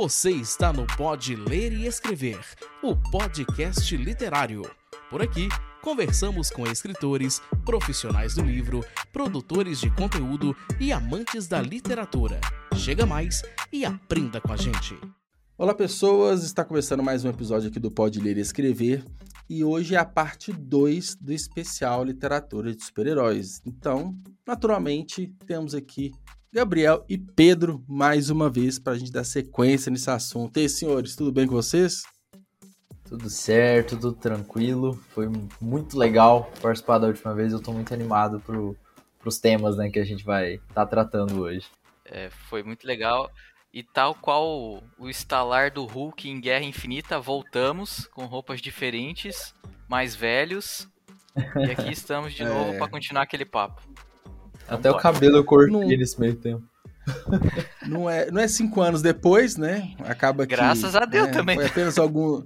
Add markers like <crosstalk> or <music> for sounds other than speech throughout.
Você está no Pode Ler e Escrever, o podcast literário. Por aqui, conversamos com escritores, profissionais do livro, produtores de conteúdo e amantes da literatura. Chega mais e aprenda com a gente. Olá, pessoas! Está começando mais um episódio aqui do Pode Ler e Escrever. E hoje é a parte 2 do especial Literatura de Super-Heróis. Então, naturalmente, temos aqui Gabriel e Pedro mais uma vez para a gente dar sequência nesse assunto. E aí, senhores, tudo bem com vocês? Tudo certo, tudo tranquilo. Foi muito legal participar da última vez. Eu estou muito animado para os temas né, que a gente vai estar tá tratando hoje. É, foi muito legal. E tal qual o estalar do Hulk em Guerra Infinita, voltamos com roupas diferentes, mais velhos. E aqui <laughs> estamos de é... novo para continuar aquele papo. Até o cabelo eu cortei não... nesse meio tempo. <laughs> Não é, não é cinco anos depois, né? Acaba que. Graças a Deus né, também. Foi apenas algum.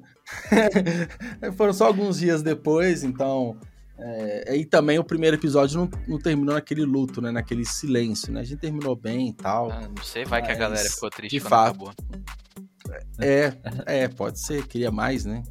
<laughs> Foram só alguns dias depois, então. É, e também o primeiro episódio não, não, terminou naquele luto, né? Naquele silêncio, né? A gente terminou bem e tal. Ah, não sei, vai que a galera ficou triste de fato. Acabou. É, é, pode ser, queria mais, né?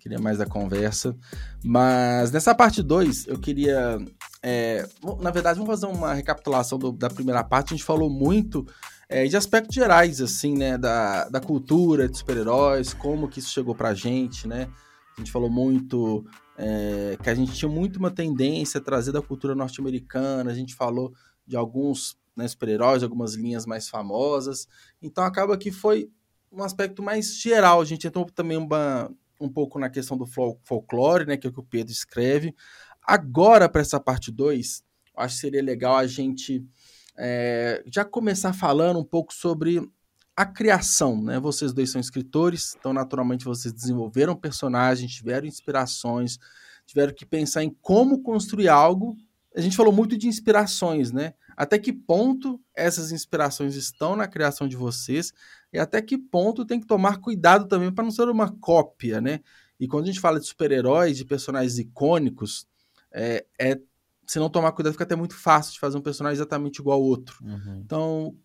Queria mais da conversa. Mas nessa parte 2, eu queria. É, na verdade, vamos fazer uma recapitulação do, da primeira parte. A gente falou muito é, de aspectos gerais, assim, né? Da, da cultura de super-heróis, como que isso chegou pra gente, né? A gente falou muito é, que a gente tinha muito uma tendência a trazer da cultura norte-americana, a gente falou de alguns né, super-heróis, algumas linhas mais famosas. Então acaba que foi um aspecto mais geral. A gente entrou também uma, um pouco na questão do folclore, né, que é o que o Pedro escreve. Agora, para essa parte 2, acho que seria legal a gente é, já começar falando um pouco sobre a criação, né? Vocês dois são escritores, então naturalmente vocês desenvolveram personagens, tiveram inspirações, tiveram que pensar em como construir algo. A gente falou muito de inspirações, né? Até que ponto essas inspirações estão na criação de vocês e até que ponto tem que tomar cuidado também para não ser uma cópia, né? E quando a gente fala de super-heróis, de personagens icônicos, é, é, se não tomar cuidado fica até muito fácil de fazer um personagem exatamente igual ao outro. Uhum. Então,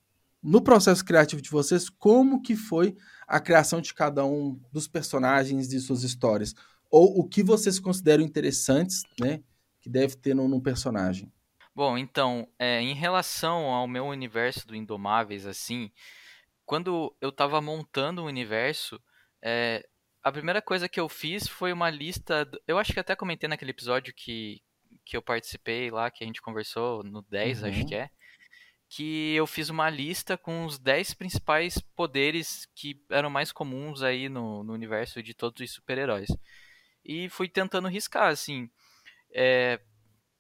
no processo criativo de vocês, como que foi a criação de cada um dos personagens de suas histórias? Ou o que vocês consideram interessantes, né, que deve ter num, num personagem? Bom, então, é, em relação ao meu universo do Indomáveis, assim, quando eu estava montando o universo, é, a primeira coisa que eu fiz foi uma lista. Eu acho que até comentei naquele episódio que, que eu participei lá, que a gente conversou no 10, uhum. acho que é que eu fiz uma lista com os 10 principais poderes que eram mais comuns aí no, no universo de todos os super-heróis. E fui tentando riscar, assim. É,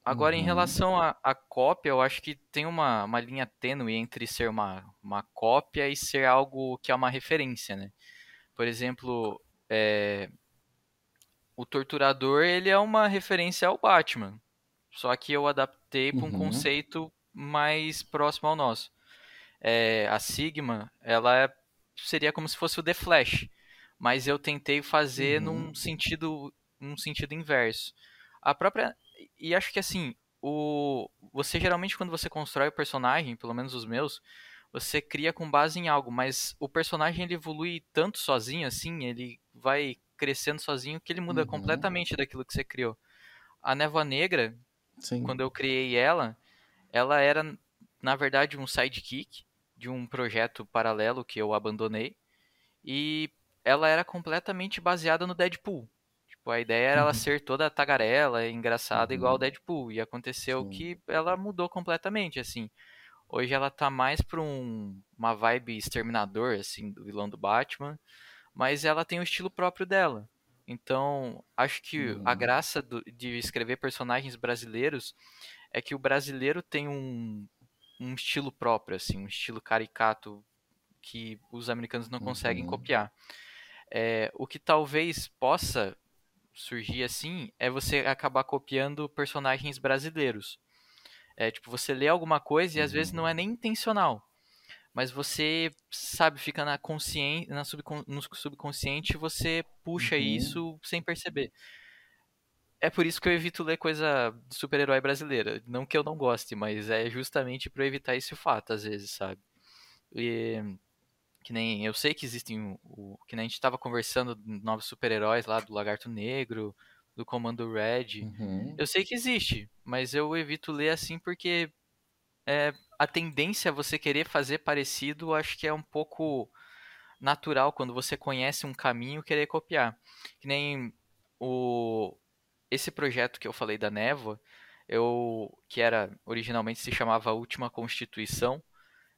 agora, uhum. em relação à cópia, eu acho que tem uma, uma linha tênue entre ser uma, uma cópia e ser algo que é uma referência, né? Por exemplo, é, o Torturador, ele é uma referência ao Batman. Só que eu adaptei para um uhum. conceito mais próximo ao nosso. É, a Sigma, ela é, seria como se fosse o The Flash, mas eu tentei fazer uhum. num sentido num sentido inverso. A própria e acho que assim, o você geralmente quando você constrói o personagem, pelo menos os meus, você cria com base em algo, mas o personagem ele evolui tanto sozinho assim, ele vai crescendo sozinho que ele muda uhum. completamente daquilo que você criou. A Névoa Negra, Sim. quando eu criei ela, ela era, na verdade, um sidekick de um projeto paralelo que eu abandonei. E ela era completamente baseada no Deadpool. Tipo, a ideia era uhum. ela ser toda tagarela, engraçada, uhum. igual o Deadpool. E aconteceu Sim. que ela mudou completamente, assim. Hoje ela tá mais pra um, uma vibe exterminador, assim, do vilão do Batman. Mas ela tem o estilo próprio dela. Então, acho que uhum. a graça do, de escrever personagens brasileiros é que o brasileiro tem um, um estilo próprio, assim, um estilo caricato que os americanos não conseguem uhum. copiar. É, o que talvez possa surgir assim é você acabar copiando personagens brasileiros. É tipo, você lê alguma coisa e às vezes não é nem intencional. Mas você, sabe, fica na consciência, na subcon no subconsciente, você puxa uhum. isso sem perceber é por isso que eu evito ler coisa de super-herói brasileira. Não que eu não goste, mas é justamente para evitar esse fato, às vezes, sabe? E, que nem eu sei que existem o, que nem a gente estava conversando novos super-heróis lá do Lagarto Negro, do Comando Red. Uhum. Eu sei que existe, mas eu evito ler assim porque é, a tendência a você querer fazer parecido, acho que é um pouco natural quando você conhece um caminho querer copiar. Que nem o esse projeto que eu falei da Névoa, eu que era originalmente se chamava Última Constituição,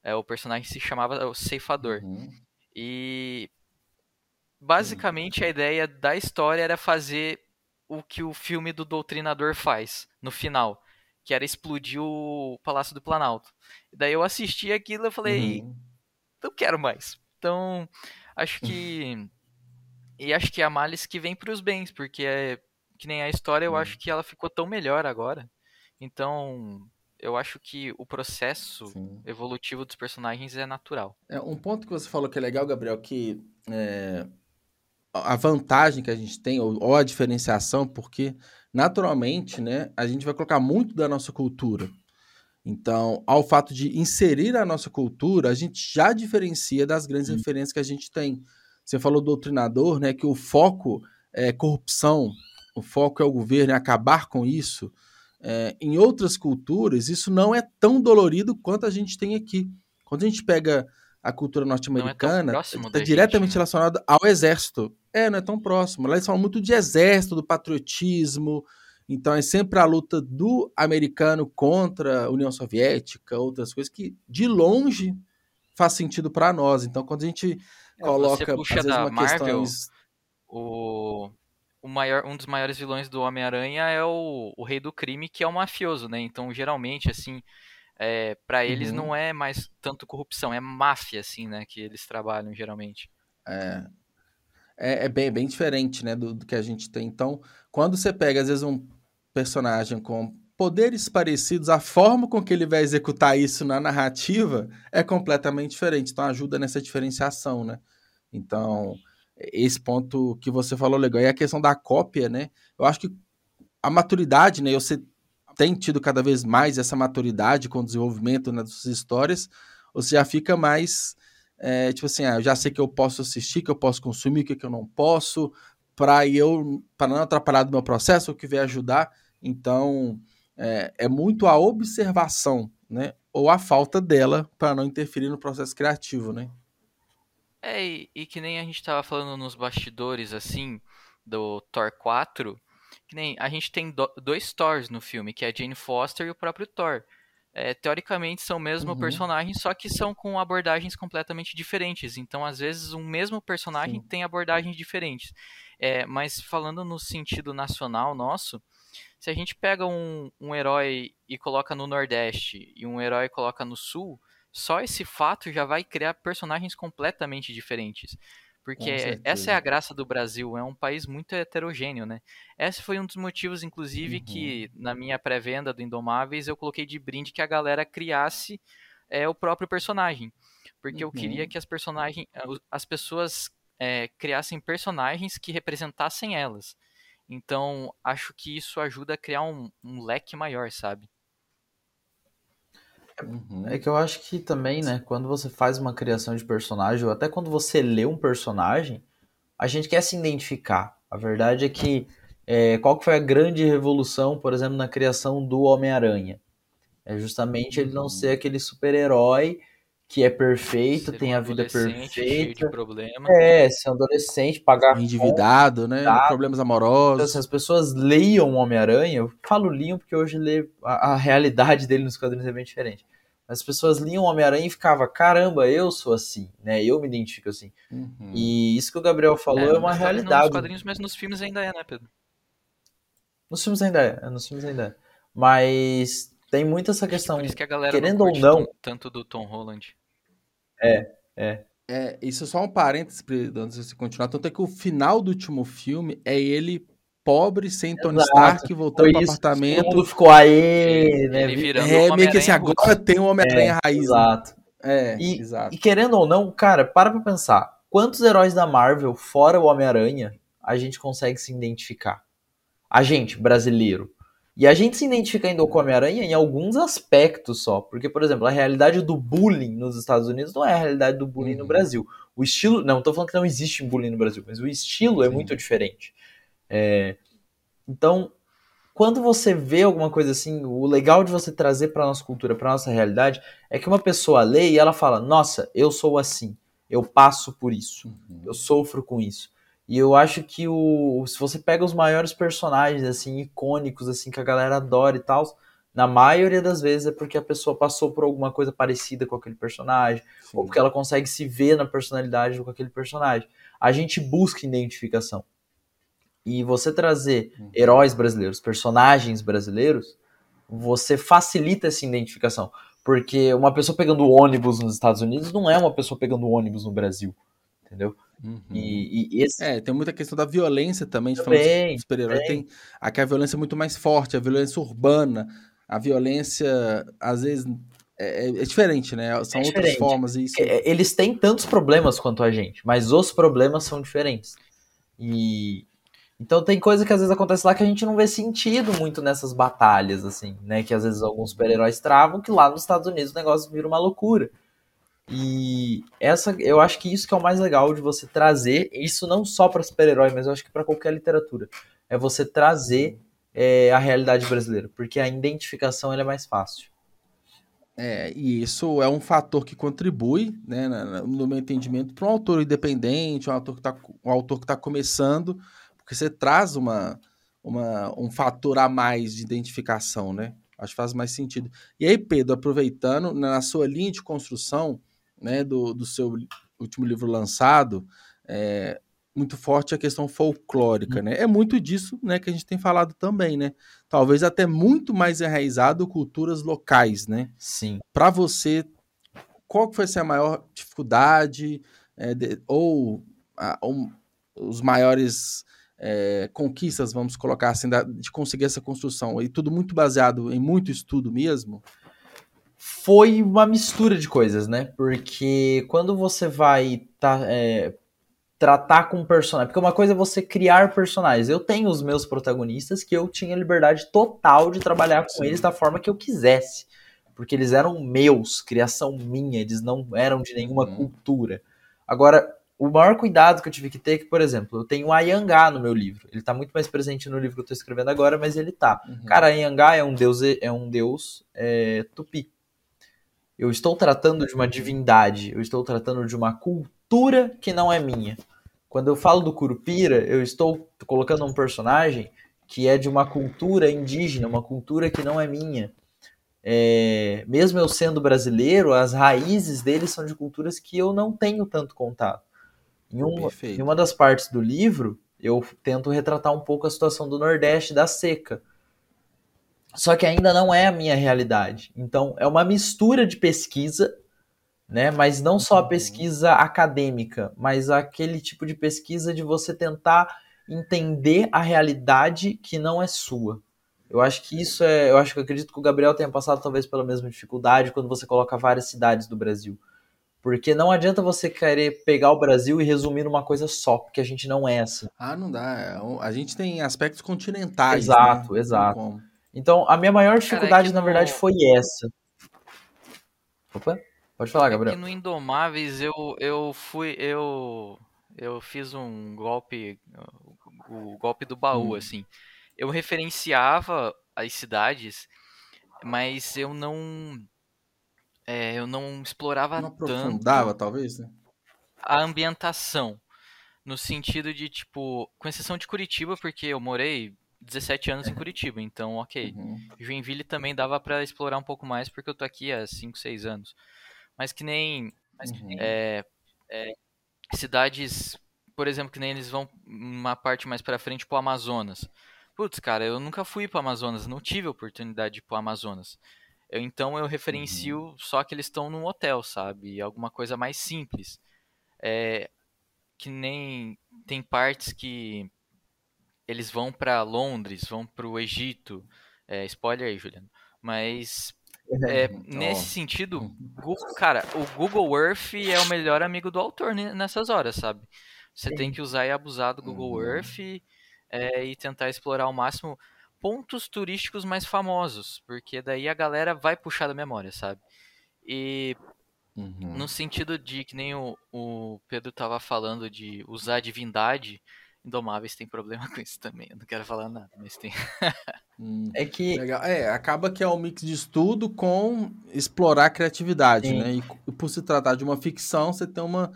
é, o personagem se chamava o Ceifador. Uhum. E basicamente a ideia da história era fazer o que o filme do Doutrinador faz no final, que era explodir o Palácio do Planalto. Daí eu assisti aquilo e falei, Uhum. não quero mais. Então, acho que <laughs> e acho que é a malice que vem para os bens, porque é que nem a história, eu Hum. acho que ela ficou tão melhor agora. Então, eu acho que o processo Sim. evolutivo dos personagens é natural. É, um ponto que você falou que é legal, Gabriel, que é, a vantagem que a gente tem, ou, ou a diferenciação, porque naturalmente, né, a gente vai colocar muito da nossa cultura. Então, ao fato de inserir a nossa cultura, a gente já diferencia das grandes Hum. referências que a gente tem. Você falou do doutrinador, né, que o foco é corrupção, o foco é o governo, é acabar com isso. É, em outras culturas, isso não é tão dolorido quanto a gente tem aqui. Quando a gente pega a cultura norte-americana, próximo está da diretamente né? relacionado ao exército. É, não é tão próximo. Lá eles falam muito de exército, do patriotismo. Então é sempre a luta do americano contra a União Soviética, outras coisas que de longe faz sentido para nós. Então quando a gente É, coloca você puxa às vezes uma Marvel, questão o, o maior, um dos maiores vilões do Homem-Aranha é o, o Rei do Crime, que é o mafioso, né? Então, geralmente, assim, é, para eles Uhum. não é mais tanto corrupção, é máfia, assim, né? Que eles trabalham, geralmente. É, é, é bem, bem diferente, né, do, do que a gente tem. Então, quando você pega, às vezes, um personagem com poderes parecidos, a forma com que ele vai executar isso na narrativa é completamente diferente. Então, ajuda nessa diferenciação, né? Então, esse ponto que você falou legal. E a questão da cópia, né? Eu acho que a maturidade, né? Você tem tido cada vez mais essa maturidade com o desenvolvimento né, das suas histórias, você já fica mais é, tipo assim, ah, eu já sei que eu posso assistir, que eu posso consumir, o que, que eu não posso, para eu para não atrapalhar do meu processo, o que vai ajudar. Então, é, é muito a observação, né? Ou a falta dela para não interferir no processo criativo, né? É, e, e que nem a gente tava falando nos bastidores, assim, do Thor 4, que nem a gente tem do- dois Thors no filme, que é a Jane Foster e o próprio Thor. É, teoricamente são o mesmo Uhum. personagem, só que são com abordagens completamente diferentes. Então, às vezes, um mesmo personagem Sim. tem abordagens diferentes. É, mas falando no sentido nacional nosso, se a gente pega um, um herói e coloca no Nordeste e um herói coloca no Sul, só esse fato já vai criar personagens completamente diferentes. Porque essa é a graça do Brasil, é um país muito heterogêneo, né? Esse foi um dos motivos, inclusive, Uhum. que na minha pré-venda do Indomáveis eu coloquei de brinde que a galera criasse é, o próprio personagem. Porque eu queria Uhum. que as personagens, as pessoas é, criassem personagens que representassem elas. Então, acho que isso ajuda a criar um, um leque maior, sabe? Uhum. É que eu acho que também, né, quando você faz uma criação de personagem, ou até quando você lê um personagem, a gente quer se identificar. A verdade é que é, qual que foi a grande revolução, por exemplo, na criação do Homem-Aranha? É justamente ele não Uhum. ser aquele super-herói que é perfeito, Ser tem um a vida adolescente cheio de perfeita. problema. É, ser um adolescente, pagar Endividado, né? Endividado. Problemas Então, amorosos. se as pessoas leiam o Homem-Aranha, eu falo liam porque hoje lê, a, a realidade dele nos quadrinhos é bem diferente. As pessoas liam o Homem-Aranha e ficava, caramba, eu sou assim, né? Eu me identifico assim. Uhum. E isso que o Gabriel falou é, uma mas talvez não Nos realidade. quadrinhos, mas nos filmes ainda é, né, Pedro? Nos filmes ainda é, é, nos filmes ainda é. Mas tem muito essa questão. Por isso que a galera querendo não ou não- tanto do Tom Holland. É, isso é só um parênteses antes de você continuar. Tanto é que o final do último filme é ele pobre, sem Tony Exato. Stark, voltando Foi pro isso, todo apartamento. mundo ficou aê, né? Ele vi- virando É, o meio que assim, agora tem o Homem-Aranha raiz. né? Exato. É, E- exato. E querendo ou não, cara, para pra pensar. Quantos heróis da Marvel, fora o Homem-Aranha, a gente consegue se identificar? A gente, brasileiro. E a gente se identifica ainda com o Homem-Aranha em alguns aspectos só. Porque, por exemplo, a realidade do bullying nos Estados Unidos não é a realidade do bullying uhum. no Brasil. O estilo. Não, estou falando que não existe bullying no Brasil, mas o estilo é Sim. é muito diferente. É, então, quando você vê alguma coisa assim, o legal de você trazer para nossa cultura, para nossa realidade, é que uma pessoa lê e ela fala: Nossa, eu sou assim, eu passo por isso, uhum. eu sofro com isso. E eu acho que o, se você pega os maiores personagens assim icônicos assim que a galera adora e tal, na maioria das vezes é porque a pessoa passou por alguma coisa parecida com aquele personagem, Sim. ou porque ela consegue se ver na personalidade com aquele personagem. A gente busca identificação. E você trazer uhum. heróis brasileiros, personagens brasileiros, você facilita essa identificação. Porque uma pessoa pegando ônibus nos Estados Unidos não é uma pessoa pegando ônibus no Brasil. Entendeu? Uhum. E, e esse... É, tem muita questão da violência também, de também, super-herói. Tem aqui a violência é muito mais forte, a violência urbana, a violência, às vezes, é, é, é diferente, né? São é outras formas. Isso... É, eles têm tantos problemas quanto a gente, mas os problemas são diferentes. E, então tem coisa que às vezes acontece lá que a gente não vê sentido muito nessas batalhas, assim, né? Que às vezes alguns super-heróis travam, que lá nos Estados Unidos o negócio vira uma loucura. E essa, eu acho que isso que é o mais legal de você trazer, isso não só para super-herói, mas eu acho que para qualquer literatura, é você trazer é, a realidade brasileira, porque a identificação é mais fácil. É, e isso é um fator que contribui, né, no meu entendimento, para um autor independente, um autor que está um autor que tá começando, porque você traz uma, uma, um fator a mais de identificação, né? Acho que faz mais sentido. E aí, Pedro, aproveitando, na sua linha de construção né, do, do seu último livro lançado, é, muito forte a questão folclórica, né? É muito disso, né, que a gente tem falado também, né? Talvez até muito mais enraizado culturas locais, né? Sim. Para você, qual que foi a maior dificuldade é, de, ou, a, ou, os maiores é, conquistas, vamos colocar assim, da, de conseguir essa construção? E tudo muito baseado em muito estudo mesmo? Foi uma mistura de coisas, né? Porque quando você vai tá, é, tratar com personagem. Porque uma coisa é você criar personagens. Eu tenho os meus protagonistas que eu tinha liberdade total de trabalhar com Sim. eles da forma que eu quisesse. Porque eles eram meus, criação minha, eles não eram de nenhuma uhum. cultura. Agora, o maior cuidado que eu tive que ter é que, por exemplo, eu tenho o Ayangá no meu livro. Ele está muito mais presente no livro que eu estou escrevendo agora, mas ele tá. Uhum. Cara, Ayangá é um deus, é um deus é, tupi. Eu estou tratando de uma divindade, eu estou tratando de uma cultura que não é minha. Quando eu falo do Curupira, eu estou colocando um personagem que é de uma cultura indígena, uma cultura que não é minha. É, mesmo eu sendo brasileiro, as raízes deles são de culturas que eu não tenho tanto contato. Em, um, em uma das partes do livro, eu tento retratar um pouco a situação do Nordeste da seca. Só que ainda não é a minha realidade. Então, é uma mistura de pesquisa, né? Mas não só a uhum. pesquisa acadêmica, mas aquele tipo de pesquisa de você tentar entender a realidade que não é sua. Eu acho que isso é. Eu acho que eu acredito que o Gabriel tenha passado talvez pela mesma dificuldade quando você coloca várias cidades do Brasil. Porque não adianta você querer pegar o Brasil e resumir numa coisa só, porque a gente não é assim. Ah, não dá. É a gente tem aspectos continentais. Exato, né? exato. Então, a minha maior dificuldade, Cara, é na verdade, no... foi essa. Opa, pode falar, Gabriel. É no Indomáveis eu, eu fui. Eu, eu fiz um golpe. O golpe do baú, hum. assim. Eu referenciava as cidades, mas eu não é, eu não explorava não aprofundava, tanto talvez, né? a ambientação. No sentido de, tipo, com exceção de Curitiba, porque eu morei 17 anos em Curitiba, então ok. Uhum. Joinville também dava para explorar um pouco mais, porque eu tô aqui há 5, 6 anos. Mas que nem uhum. é, é, cidades, por exemplo, que nem eles vão uma parte mais para frente pro Amazonas. Putz, cara, eu nunca fui pro Amazonas, não tive oportunidade de ir pro Amazonas. Eu, então eu referencio uhum. só que eles estão num hotel, sabe? Alguma coisa mais simples. É, que nem tem partes que eles vão para Londres, vão para o Egito. É, spoiler aí, Juliano. Mas é, nesse sentido, Google, cara, o Google Earth é o melhor amigo do autor nessas horas, sabe? Você Sim. tem que usar e abusar do Google uhum. Earth é, e tentar explorar ao máximo pontos turísticos mais famosos, porque daí a galera vai puxar da memória, sabe? E Uhum. no sentido de que nem o, o Pedro tava falando de usar a divindade, Indomáveis tem problema <laughs> com isso também. Eu não quero falar nada, mas tem. <laughs> Hum. É que Legal. É, acaba que é um mix de estudo com explorar a criatividade, Sim. né? E, e por se tratar de uma ficção, você tem uma,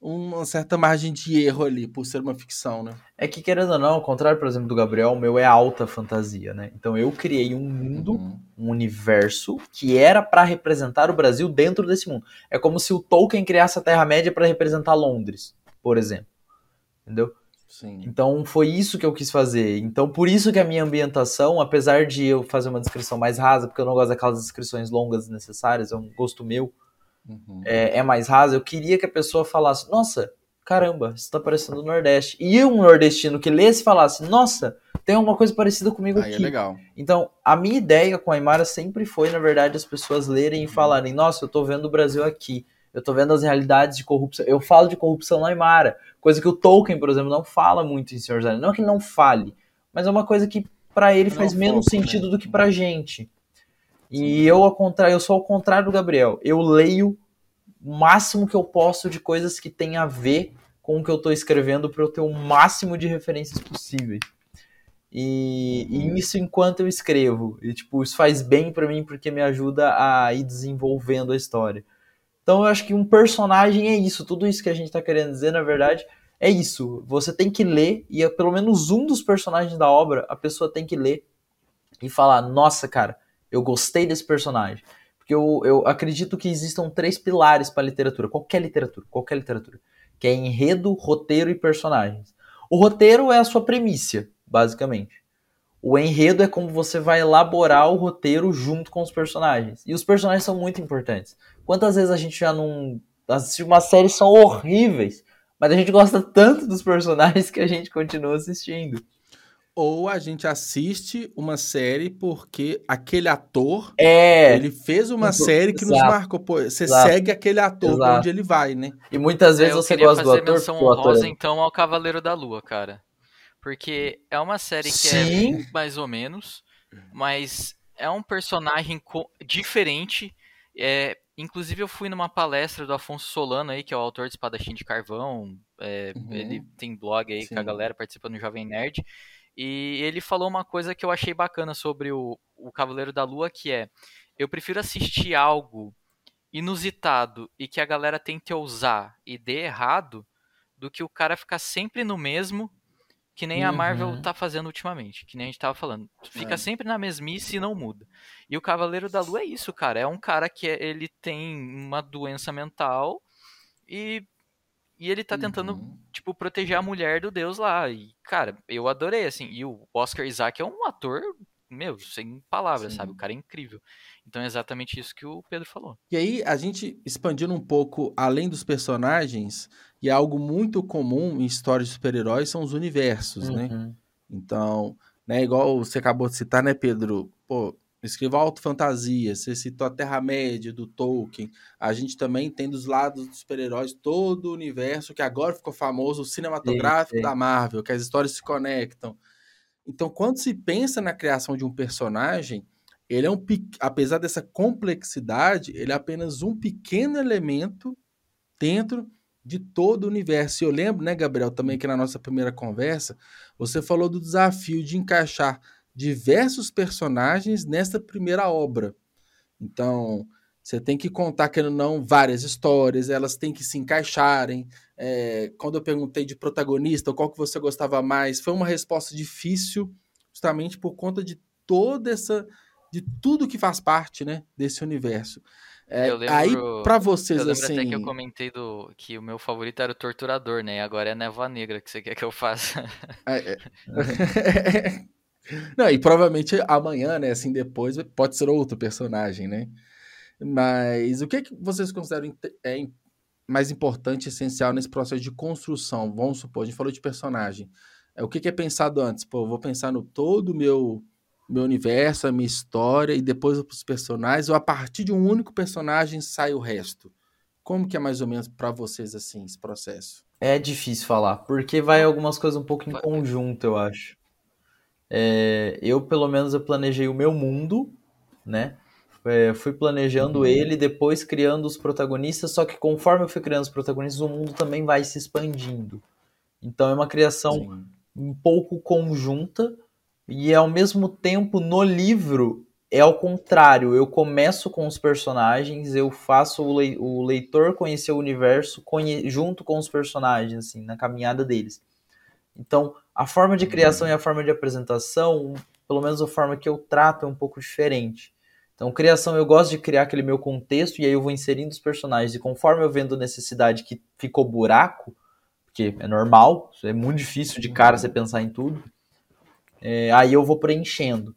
uma certa margem de erro ali, por ser uma ficção, né? É que, querendo ou não, ao contrário, por exemplo, do Gabriel, o meu é alta fantasia, né? Então eu criei um mundo, Uhum. um universo que era pra representar o Brasil dentro desse mundo. É como se o Tolkien criasse a Terra-média pra representar Londres, por exemplo. Entendeu? Sim. Então foi isso que eu quis fazer. Então por isso que a minha ambientação, apesar de eu fazer uma descrição mais rasa, porque eu não gosto daquelas descrições longas desnecessárias, é um gosto meu, Uhum. é, é mais rasa, eu queria que a pessoa falasse, nossa, caramba, isso tá parecendo o Nordeste. E um nordestino que lesse falasse, nossa, tem alguma coisa parecida comigo Aí é aqui. legal. Então, a minha ideia com a Imara sempre foi, na verdade, as pessoas lerem e falarem, nossa, eu tô vendo o Brasil aqui. Eu tô vendo as realidades de corrupção. Eu falo de corrupção na Imara. Coisa que o Tolkien, por exemplo, não fala muito em Senhor dos Anéis. Não é que ele não fale, mas é uma coisa que pra ele faz menos foco, sentido né? do que pra gente. E eu, ao contrário, eu sou ao contrário do Gabriel. Eu leio o máximo que eu posso de coisas que tem a ver com o que eu tô escrevendo para eu ter o máximo de referências possíveis. E, e isso enquanto eu escrevo. E, tipo, isso faz bem pra mim porque me ajuda a ir desenvolvendo a história. Então eu acho que um personagem é isso. Tudo isso que a gente tá querendo dizer, na verdade, é isso. Você tem que ler, e é pelo menos um dos personagens da obra, a pessoa tem que ler e falar: Nossa, cara, eu gostei desse personagem. Porque eu, eu acredito que existam três pilares para literatura, qualquer literatura, qualquer literatura, que é enredo, roteiro e personagens. O roteiro é a sua premissa, basicamente. O enredo é como você vai elaborar o roteiro junto com os personagens. E os personagens são muito importantes. Quantas vezes a gente já não assistiu uma série são horríveis, mas a gente gosta tanto dos personagens que a gente continua assistindo. Ou a gente assiste uma série porque aquele ator, É, ele fez uma Exato. série que nos marcou. Pô, você Exato. segue aquele ator pra Exato. onde ele vai, né? e muitas vezes É, eu você gosta do ator. menção porque o ator honrosa, é- então, ao Cavaleiro da Lua, cara. Porque é uma série que Sim. é mais ou menos, mas é um personagem diferente. É, inclusive, eu fui numa palestra do Afonso Solano aí, que é o autor de Espadachim de Carvão. é, Uhum. Ele tem blog aí com a Sim. galera participando do Jovem Nerd. E ele falou uma coisa que eu achei bacana sobre o, o Cavaleiro da Lua, que é eu prefiro assistir algo inusitado e que a galera tente ousar e dê errado do que o cara ficar sempre no mesmo que nem a Uhum. Marvel tá fazendo ultimamente, que nem a gente tava falando. Fica É. sempre na mesmice e não muda. E o Cavaleiro da Lua é isso, cara. É um cara que é- ele tem uma doença mental e, e ele tá tentando, Uhum. tipo, proteger a mulher do deus lá. E, cara, eu adorei, assim. E o Oscar Isaac é um ator, meu, sem palavras, Sim. sabe? O cara é incrível. Então é exatamente isso que o Pedro falou. E aí, a gente expandindo um pouco além dos personagens, e é algo muito comum em histórias de super-heróis, são os universos, né? Uhum. Então, né, igual você acabou de citar, né, Pedro? Pô, escreva Alto Fantasia, você citou a Terra-média do Tolkien. A gente também tem dos lados dos super-heróis todo o universo que agora ficou famoso, o cinematográfico Sim, sim. da Marvel, que as histórias se conectam. Então, quando se pensa na criação de um personagem, ele é um pe- apesar dessa complexidade, ele é apenas um pequeno elemento dentro de todo o universo. E eu lembro, né, Gabriel, também que na nossa primeira conversa, você falou do desafio de encaixar diversos personagens nesta primeira obra. Então, você tem que contar, que não, várias histórias, elas têm que se encaixarem. É, quando eu perguntei de protagonista, qual que você gostava mais, foi uma resposta difícil, justamente por conta de toda essa, de tudo que faz parte, né, desse universo. É, lembro- aí, para vocês, Eu lembro assim... até que eu comentei do, que o meu favorito era o Torturador, né? E agora é a Névoa Negra que você quer que eu faça. <laughs> É, é. <laughs> Não, e provavelmente amanhã, né, assim, depois, pode ser outro personagem, né? Mas o que, que vocês consideram é, mais importante e essencial nesse processo de construção? Vamos supor, a gente falou de personagem. É, o que, que é pensado antes? Pô, vou pensar no todo o meu, meu universo, a minha história, e depois os personagens, ou a partir de um único personagem sai o resto? Como que é mais ou menos para vocês, assim, esse processo? É difícil falar, porque vai algumas coisas um pouco em conjunto, eu acho. é, eu pelo menos eu planejei o meu mundo, né? É, fui planejando uhum. ele, depois criando os protagonistas, só que conforme eu fui criando os protagonistas, o mundo também vai se expandindo. Então é uma criação Sim. um pouco conjunta e ao mesmo tempo no livro é ao contrário. Eu começo com os personagens, eu faço o, leitor conhecer o universo conhe junto com os personagens, assim, na caminhada deles. Então, a forma de criação e a forma de apresentação, pelo menos a forma que eu trato é um pouco diferente. Então, criação, eu gosto de criar aquele meu contexto e aí eu vou inserindo os personagens. E conforme eu vendo necessidade que ficou buraco, porque é normal, é muito difícil de cara você pensar em tudo, é, aí eu vou preenchendo.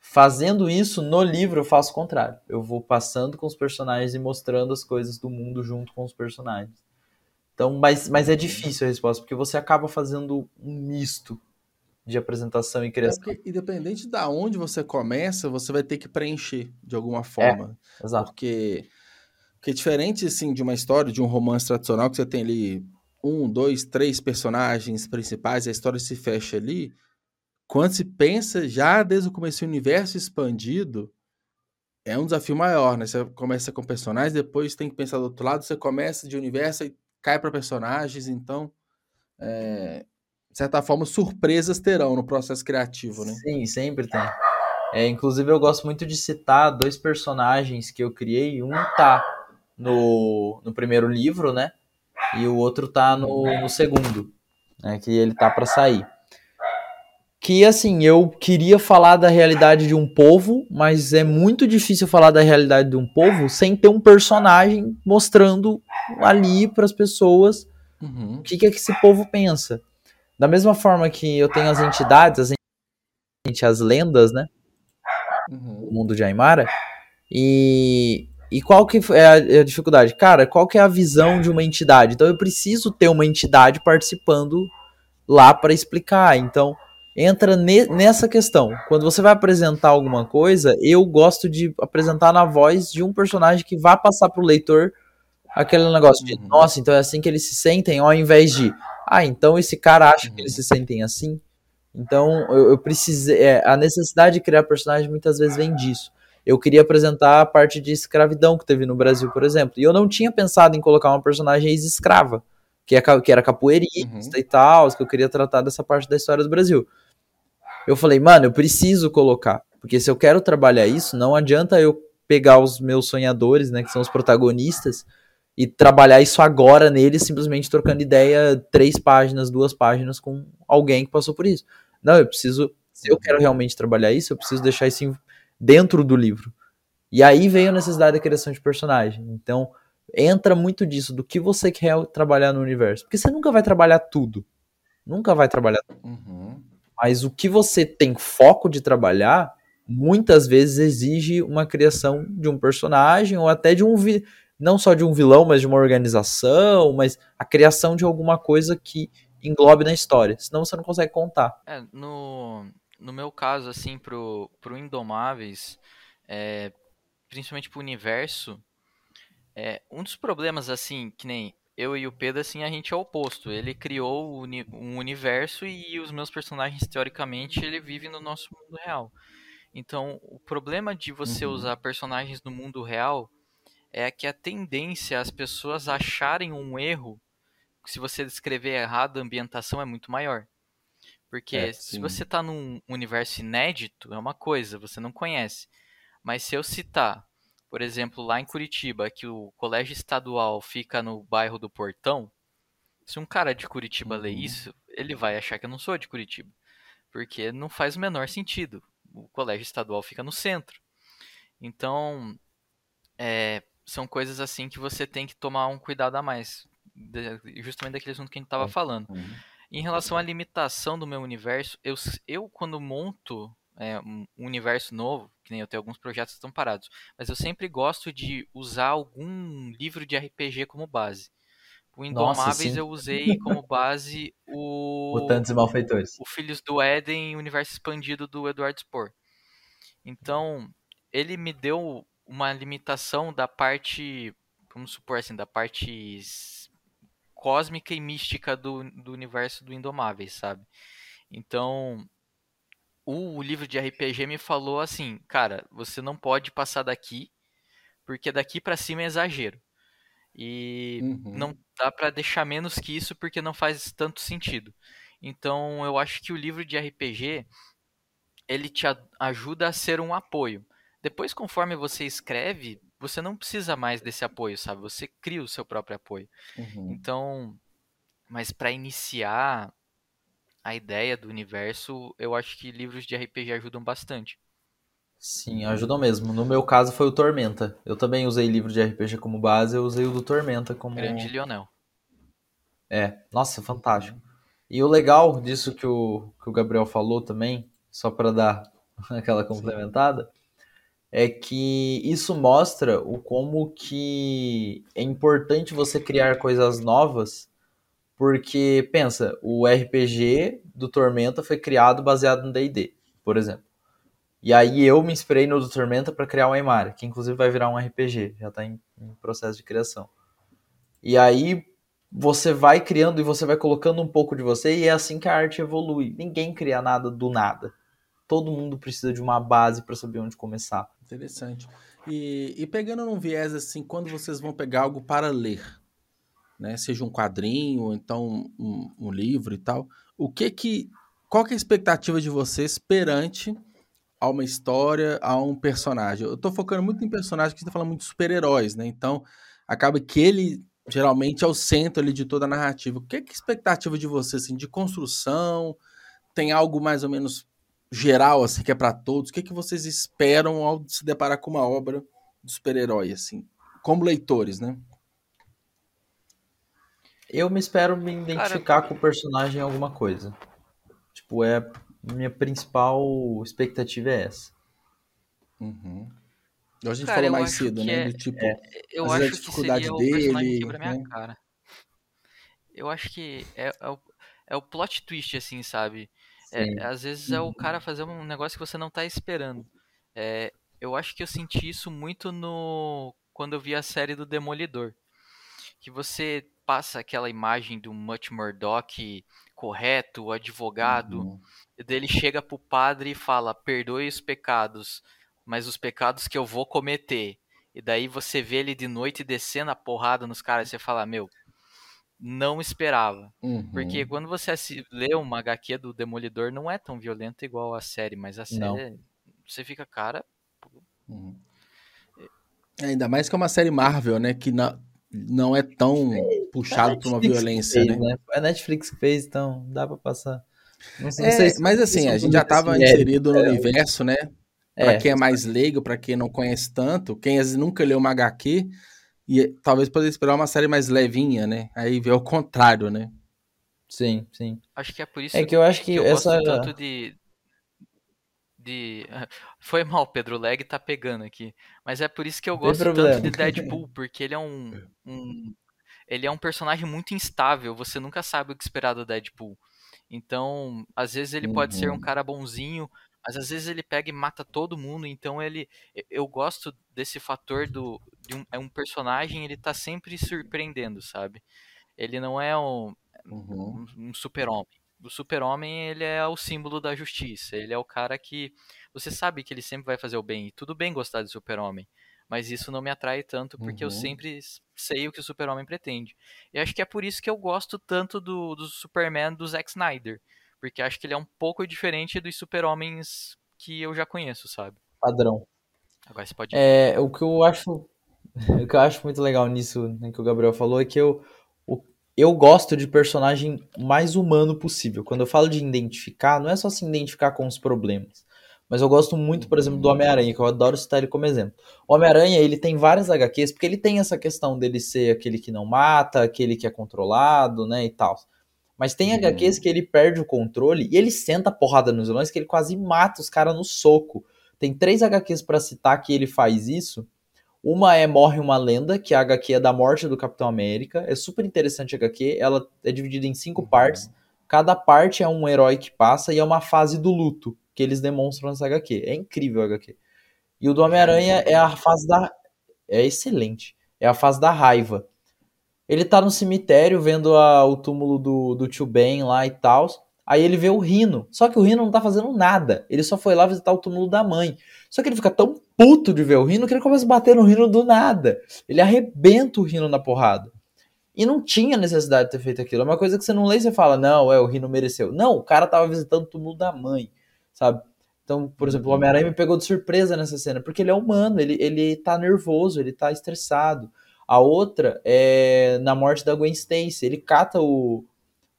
Fazendo isso no livro, eu faço o contrário. Eu vou passando com os personagens e mostrando as coisas do mundo junto com os personagens. Então, mas, mas é difícil a resposta, porque você acaba fazendo um misto de apresentação e criação. É porque, independente de onde você começa, você vai ter que preencher de alguma forma. É, exato. Porque, porque é diferente assim, de uma história, de um romance tradicional, que você tem ali um, dois, três personagens principais, a história se fecha ali. Quando se pensa já desde o começo o universo expandido, é um desafio maior, né? Você começa com personagens, depois tem que pensar do outro lado, você começa de universo e cai para personagens, então é, de certa forma, surpresas terão no processo criativo, né? Sim, sempre tem. É, inclusive, eu gosto muito de citar dois personagens que eu criei. Um tá no, no primeiro livro, né? E o outro tá no, no segundo, né? Que ele tá para sair. Que, assim, eu queria falar da realidade de um povo, mas é muito difícil falar da realidade de um povo sem ter um personagem mostrando ali para as pessoas uhum. o que, que é que esse povo pensa. Da mesma forma que eu tenho as entidades, as, as lendas, né? Uhum. O mundo de Aymara. E, e qual que é a, a, dificuldade? Cara, qual que é a visão de uma entidade? Então eu preciso ter uma entidade participando lá para explicar. Então entra ne, nessa questão. Quando você vai apresentar alguma coisa, eu gosto de apresentar na voz de um personagem que vá passar para o leitor aquele negócio de, uhum. nossa, então é assim que eles se sentem, ao invés de, ah, então esse cara acha que eles se sentem assim. Então eu, eu precisei. É, a necessidade de criar personagem muitas vezes vem disso. Eu queria apresentar a parte de escravidão que teve no Brasil, por exemplo. E eu não tinha pensado em colocar uma personagem ex-escrava, que, é, que era capoeirista uhum. e tal, que eu queria tratar dessa parte da história do Brasil. Eu falei, mano, eu preciso colocar. Porque se eu quero trabalhar isso, não adianta eu pegar os meus sonhadores, né, que são os protagonistas, e trabalhar isso agora nele, simplesmente trocando ideia, três páginas, duas páginas com alguém que passou por isso. Não, eu preciso, se eu quero realmente trabalhar isso, eu preciso deixar isso dentro do livro. E aí veio a necessidade da criação de personagem. Então, entra muito disso, do que você quer trabalhar no universo. Porque você nunca vai trabalhar tudo. Nunca vai trabalhar tudo. Uhum. Mas o que você tem foco de trabalhar, muitas vezes exige uma criação de um personagem ou até de um não só de um vilão, mas de uma organização, mas a criação de alguma coisa que englobe na história. Senão você não consegue contar. É, no, no meu caso, assim, pro, pro Indomáveis, é, principalmente pro universo, é, um dos problemas, assim, que nem eu e o Pedro, assim, a gente é oposto. Ele criou um universo e os meus personagens, teoricamente, ele vive no nosso mundo real. Então, o problema de você uhum. usar personagens no mundo real é que a tendência as pessoas acharem um erro, se você descrever errado a ambientação é muito maior. Porque é, se você está num universo inédito, é uma coisa, você não conhece. Mas se eu citar, por exemplo, lá em Curitiba, que o colégio estadual fica no bairro do Portão, se um cara de Curitiba uhum. ler isso, ele vai achar que eu não sou de Curitiba. Porque não faz o menor sentido. O colégio estadual fica no centro. Então, é, são coisas assim que você tem que tomar um cuidado a mais. Justamente daquele assunto que a gente estava falando. Uhum. Em relação à limitação do meu universo, eu, eu quando monto é, um universo novo, que nem eu tenho alguns projetos que estão parados, mas eu sempre gosto de usar algum livro de RPG como base. O Indomáveis Nossa, eu usei como base o. <laughs> Mutantes e Malfeitores. O Filhos do Éden, Universo Expandido do Eduardo Spohr. Então, ele me deu uma limitação da parte, vamos supor assim, da parte cósmica e mística do, do universo do Indomáveis, sabe? Então, o livro de RPG me falou assim, cara, você não pode passar daqui, porque daqui para cima é exagero. E uhum. não dá para deixar menos que isso porque não faz tanto sentido. Então, eu acho que o livro de RPG ele te ajuda a ser um apoio. Depois, conforme você escreve, você não precisa mais desse apoio, sabe? Você cria o seu próprio apoio. Uhum. Então, mas para iniciar a ideia do universo, eu acho que livros de RPG ajudam bastante. Sim, ajudam mesmo. No meu caso foi o Tormenta. Eu também usei livro de RPG como base, eu usei o do Tormenta como. Grande Lionel. É, nossa, fantástico. E o legal disso que o, que o Gabriel falou também, só para dar <laughs> aquela complementada, é que isso mostra o como que é importante você criar coisas novas, porque pensa, o RPG do Tormenta foi criado baseado no D&D, por exemplo. E aí eu me inspirei no do Tormenta para criar o Aymara, que inclusive vai virar um RPG, já está em, em processo de criação. E aí você vai criando e você vai colocando um pouco de você e é assim que a arte evolui. Ninguém cria nada do nada. Todo mundo precisa de uma base para saber onde começar. Interessante. E, e, pegando num viés assim, quando vocês vão pegar algo para ler, né, seja um quadrinho, ou então um, um livro e tal, o que que, qual que é a expectativa de vocês perante a uma história, a um personagem? Eu estou focando muito em personagens que você está falando muito de super-heróis, né? Então acaba que ele geralmente é o centro ali de toda a narrativa. O que é, que é a expectativa de você, assim, de construção? Tem algo mais ou menos geral, assim, que é para todos? O que que vocês esperam ao se deparar com uma obra de super-herói, assim, como leitores, né? Eu me espero me identificar Cara... com o personagem em alguma coisa. Tipo, é minha principal expectativa é essa. Uhum. A gente cara, falou mais cedo, né? É, do tipo, é, eu acho a dificuldade que dele. quebra minha né? cara. Eu acho que é, é, o, é o plot twist, assim, sabe? É, às vezes é o cara fazer um negócio que você não tá esperando. É, eu acho que eu senti isso muito no quando eu vi a série do Demolidor. Que você passa aquela imagem do Much Murdock correto, advogado, uhum. dele chega pro padre e fala: "Perdoe os pecados, mas os pecados que eu vou cometer. E daí você vê ele de noite descendo a porrada nos caras e você fala, meu, não esperava. Uhum. Porque quando você lê uma HQ do Demolidor, não é tão violento igual a série, mas a série, não. você fica, cara. Uhum. É, ainda mais que é uma série Marvel, né? Que não, não é tão puxado por uma violência, fez, né? né? É a Netflix que fez, então dá pra passar. Não sei, é, não sei se, mas assim, a gente já tava inserido no é, universo, né? Para é. quem é mais leigo, para quem não conhece tanto, quem às vezes nunca leu uma HQ, e talvez poderia esperar uma série mais levinha, né? Aí vê o contrário, né? Sim, sim. Acho que é por isso é que eu acho que, que eu essa... gosto tanto de, de. <laughs> Foi mal, Pedro Leg tá pegando aqui. Mas é por isso que eu gosto tanto de <laughs> Deadpool, porque ele é um, um. Ele é um personagem muito instável, você nunca sabe o que esperar do Deadpool. Então, às vezes ele uhum. pode ser um uhum. cara bonzinho, mas às vezes ele pega e mata todo mundo, então ele eu gosto desse fator do de um, é um personagem, ele tá sempre surpreendendo, sabe? Ele não é um, uhum. um, um super-homem. O super-homem, ele é o símbolo da justiça. Ele é o cara que você sabe que ele sempre vai fazer o bem. E tudo bem gostar de super-homem, mas isso não me atrai tanto porque uhum. eu sempre sei o que o super-homem pretende. E acho que é por isso que eu gosto tanto do, do Superman do Zack Snyder porque acho que ele é um pouco diferente dos super-homens que eu já conheço, sabe? Padrão. Agora você pode. É, o que eu acho. <laughs> O que eu acho muito legal nisso né, que o Gabriel falou é que eu, eu gosto de personagem mais humano possível. Quando eu falo de identificar, não é só se identificar com os problemas. Mas eu gosto muito, por exemplo, do Homem-Aranha, que eu adoro citar ele como exemplo. O Homem-Aranha, ele tem várias HQs, porque ele tem essa questão dele ser aquele que não mata, aquele que é controlado, né, e tal. Mas tem uhum. HQs que ele perde o controle e ele senta a porrada nos vilões que ele quase mata os caras no soco. Tem três HQs para citar que ele faz isso. Uma é Morre uma Lenda, que é a HQ é da morte do Capitão América. É super interessante a HQ. Ela é dividida em cinco uhum. partes. Cada parte é um herói que passa e é uma fase do luto que eles demonstram nessa HQ. É incrível a HQ. E o do Homem-Aranha é a fase da. É excelente. É a fase da raiva. Ele tá no cemitério vendo a, o túmulo do, do tio Ben lá e tal. Aí ele vê o Rino. Só que o Rino não tá fazendo nada. Ele só foi lá visitar o túmulo da mãe. Só que ele fica tão puto de ver o Rino que ele começa a bater no Rino do nada. Ele arrebenta o Rino na porrada. E não tinha necessidade de ter feito aquilo. É uma coisa que você não lê e você fala, não, é, o Rino mereceu. Não, o cara tava visitando o túmulo da mãe, sabe? Então, por exemplo, o Homem-Aranha me pegou de surpresa nessa cena, porque ele é humano, ele, ele tá nervoso, ele tá estressado. A outra é na morte da Gwen Stacy. Ele cata o,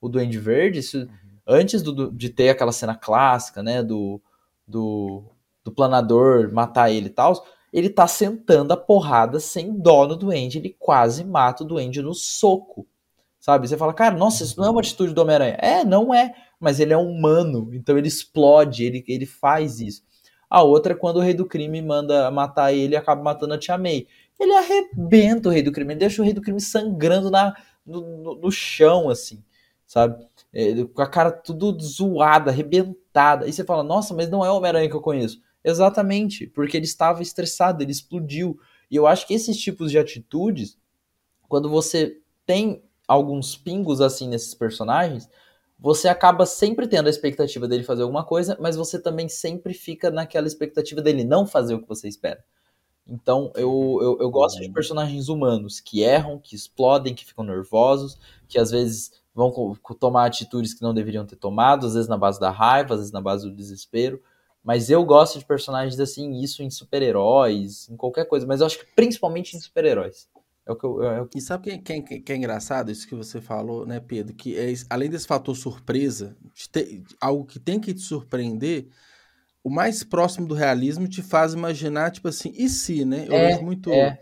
o Duende Verde, isso, antes do, de ter aquela cena clássica, né, do, do, do planador matar ele e tal, ele tá sentando a porrada sem dó no Duende, ele quase mata o Duende no soco, sabe? Você fala, cara, nossa, isso não é uma atitude do Homem-Aranha. É, não é, mas ele é humano, então ele explode, ele, ele faz isso. A outra é quando o Rei do Crime manda matar ele e acaba matando a Tia May. Ele arrebenta o Rei do Crime, ele deixa o Rei do Crime sangrando na, no, no, no chão, assim, sabe? É, com a cara tudo zoada, arrebentada. E você fala, nossa, mas não é o Homem-Aranha que eu conheço. Exatamente, porque ele estava estressado, ele explodiu. E eu acho que esses tipos de atitudes, quando você tem alguns pingos assim nesses personagens, você acaba sempre tendo a expectativa dele fazer alguma coisa, mas você também sempre fica naquela expectativa dele não fazer o que você espera. Então eu, eu, eu gosto de uhum. personagens humanos que erram, que explodem, que ficam nervosos, que às vezes vão tomar atitudes que não deveriam ter tomado, às vezes na base da raiva, às vezes na base do desespero. Mas eu gosto de personagens assim, isso em super-heróis, em qualquer coisa, mas eu acho que principalmente em super-heróis. É o que eu, é o que... E sabe que, que, que, é engraçado isso que você falou, né, Pedro? Que é, além desse fator surpresa, algo que tem que te surpreender, o mais próximo do realismo te faz imaginar, tipo assim, e se, né? Eu é, muito. É.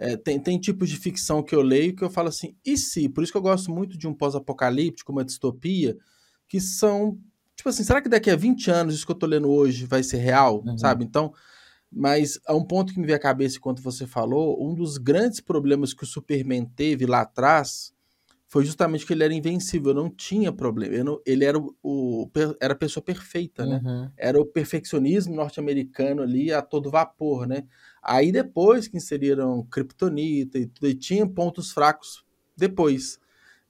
É, tem, tem tipos de ficção que eu leio que eu falo assim, e se? Por isso que eu gosto muito de um pós-apocalíptico, uma distopia, que são, tipo assim, será que daqui a 20 anos isso que eu tô lendo hoje vai ser real, uhum. sabe? Então, mas há um ponto que me veio à cabeça enquanto você falou, um dos grandes problemas que o Superman teve lá atrás foi justamente que ele era invencível, não tinha problema. Não, ele era o, o, era a pessoa perfeita, né? Uhum. Era o perfeccionismo norte-americano ali a todo vapor, né? Aí depois que inseriram kryptonita e tudo, e tinha pontos fracos depois.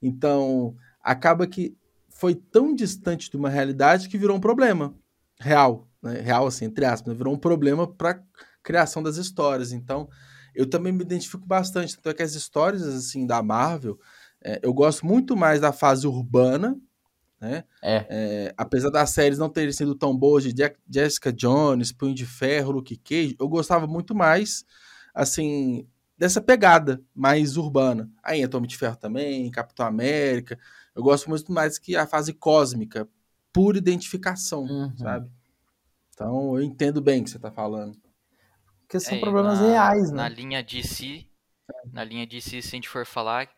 Então, acaba que foi tão distante de uma realidade que virou um problema real, né? Real assim, entre aspas, virou um problema para criação das histórias. Então, eu também me identifico bastante, tanto é que as histórias assim da Marvel, é, eu gosto muito mais da fase urbana, né? É. é. apesar das séries não terem sido tão boas de Jessica Jones, Punho de Ferro, Luke Cage, eu gostava muito mais, assim, dessa pegada mais urbana. Aí Homem de Ferro também, Capitão América. Eu gosto muito mais que a fase cósmica, por identificação, uhum. sabe? Então eu entendo bem o que você está falando. Porque são é, problemas na, reais, né? Na linha DC, na linha DC, se a gente for falar,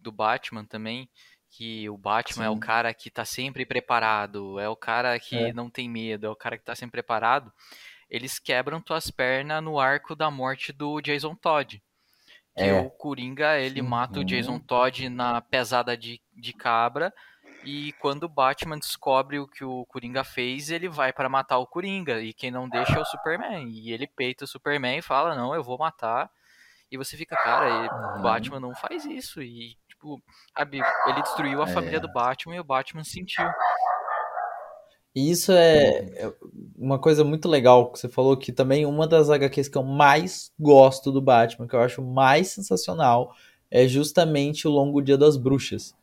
do Batman também, que o Batman Sim. é o cara que tá sempre preparado, é o cara que é. não tem medo, é o cara que tá sempre preparado. Eles quebram tuas pernas no arco da morte do Jason Todd. Que é. o Coringa, ele Sim. mata o Jason uhum. Todd na pesada de, de cabra. E quando o Batman descobre o que o Coringa fez, ele vai para matar o Coringa. E quem não deixa é o Superman. E ele peita o Superman e fala: Não, eu vou matar. E você fica, cara, o uhum. Batman não faz isso. E tipo, sabe, ele destruiu a é. família do Batman e o Batman sentiu. E isso é, é uma coisa muito legal que você falou que também uma das HQs que eu mais gosto do Batman, que eu acho mais sensacional, é justamente o Longo Dia das Bruxas.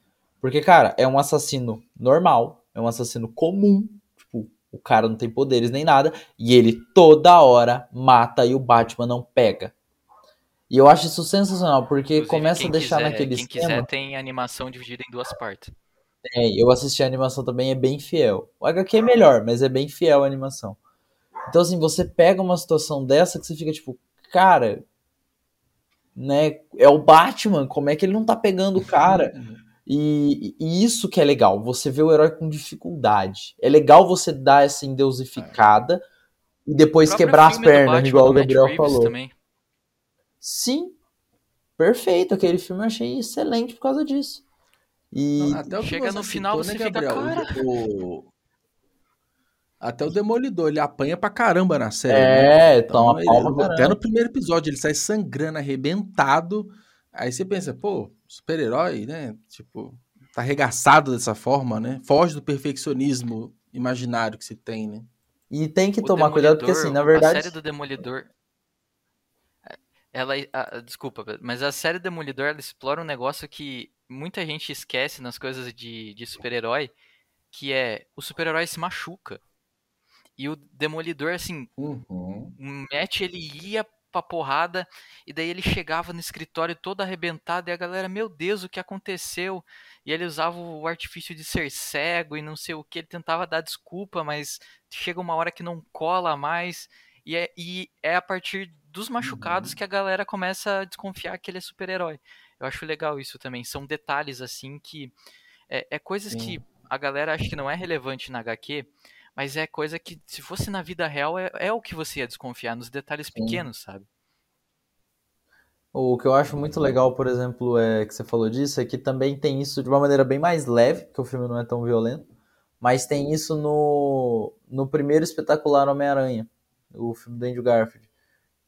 Porque, cara, é um assassino normal, é um assassino comum, tipo, o cara não tem poderes nem nada, e ele toda hora mata e o Batman não pega. E eu acho isso sensacional, porque Inclusive, começa a deixar quiser, naquele quem esquema. quiser tem animação dividida em duas partes. É, eu assisti a animação também, é bem fiel. O HQ é melhor, mas é bem fiel a animação. Então, assim, você pega uma situação dessa que você fica tipo, cara, né? É o Batman, como é que ele não tá pegando o cara? E, e, isso que é legal, você vê o herói com dificuldade. É legal você dar essa endeusificada é. e depois quebrar as pernas, igual o Gabriel falou. Também. Sim, perfeito. Aquele filme eu achei excelente por causa disso. E Até Chega no final citou, né, você né, Gabriel? Fica, o, Até o Demolidor, ele apanha pra caramba na série. É, né? então, ele, Até no primeiro episódio, ele sai sangrando, arrebentado. Aí você pensa, pô, super-herói, né? Tipo, tá arregaçado dessa forma, né? Foge do perfeccionismo imaginário que se tem, né? E tem que o tomar cuidado porque assim, na verdade, a série do Demolidor ela a, desculpa, mas a série Demolidor ela explora um negócio que muita gente esquece nas coisas de, de super-herói, que é o super-herói se machuca. E o Demolidor, assim, uhum. o Matt, ele ia pra porrada, e daí ele chegava no escritório todo arrebentado, e a galera, meu Deus, o que aconteceu? E ele usava o artifício de ser cego e não sei o que, ele tentava dar desculpa, mas chega uma hora que não cola mais, e é, e é a partir dos machucados uhum. que a galera começa a desconfiar que ele é super-herói. Eu acho legal isso também, são detalhes assim que. É, é coisas Sim. que a galera acha que não é relevante na HQ, mas é coisa que, se fosse na vida real, é, é o que você ia desconfiar, nos detalhes pequenos, sabe? O que eu acho muito legal, por exemplo, é que você falou disso, é que também tem isso de uma maneira bem mais leve, porque o filme não é tão violento, mas tem isso no, no primeiro espetacular Homem-Aranha, o filme do Andrew Garfield.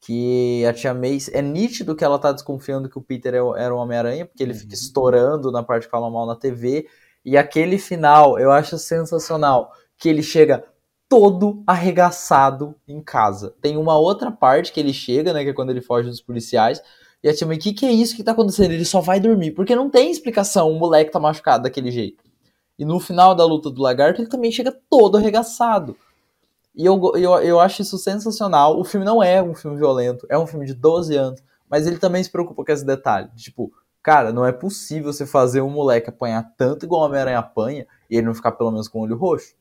Que a Tia May. É nítido que ela tá desconfiando que o Peter é era o Homem-Aranha, porque ele fica uhum. estourando na parte que fala mal na TV. E aquele final eu acho sensacional que ele chega todo arregaçado em casa. Tem uma outra parte que ele chega, né, que é quando ele foge dos policiais, e a tia mãe, o que, que é isso que tá acontecendo? Ele só vai dormir, porque não tem explicação, o moleque tá machucado daquele jeito. E no final da luta do lagarto, ele também chega todo arregaçado. E eu, eu, eu acho isso sensacional. O filme não é um filme violento, é um filme de 12 anos, mas ele também se preocupa com esse detalhe. Tipo, cara, não é possível você fazer um moleque apanhar tanto igual o Homem-Aranha apanha e ele não ficar pelo menos com o olho roxo.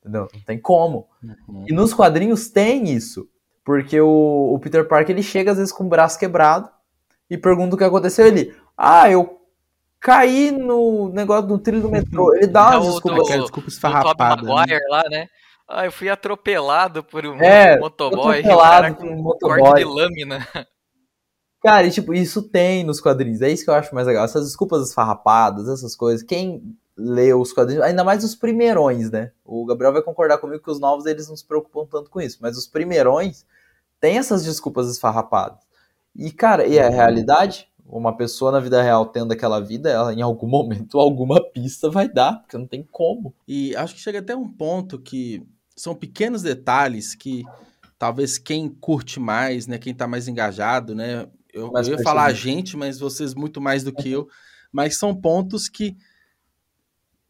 Entendeu? Não tem como. Uhum. E nos quadrinhos tem isso. Porque o, o, Peter Parker ele chega às vezes com o braço quebrado e pergunta o que aconteceu. Ele, ah, eu caí no negócio do trilho do metrô. Ele dá <laughs> umas desculpas. Do, desculpa esfarrapada. Do Maguire né? lá, né? Ah, eu fui atropelado por um é, motoboy. <laughs> Atropelado por um motoboy. Corte de lâmina. Cara, e tipo, isso tem nos quadrinhos. É isso que eu acho mais legal. Essas desculpas esfarrapadas, essas coisas. Quem lê os quadrinhos, ainda mais os primeirões, né? O Gabriel vai concordar comigo que os novos eles não se preocupam tanto com isso, mas os primeirões têm essas desculpas esfarrapadas. E cara, e é a realidade, uma pessoa na vida real tendo aquela vida, ela em algum momento <laughs> alguma pista vai dar, porque não tem como. E acho que chega até um ponto que são pequenos detalhes que talvez quem curte mais, né, quem tá mais engajado, né, eu, eu ia falar a gente, mas vocês muito mais do que eu, mas são pontos que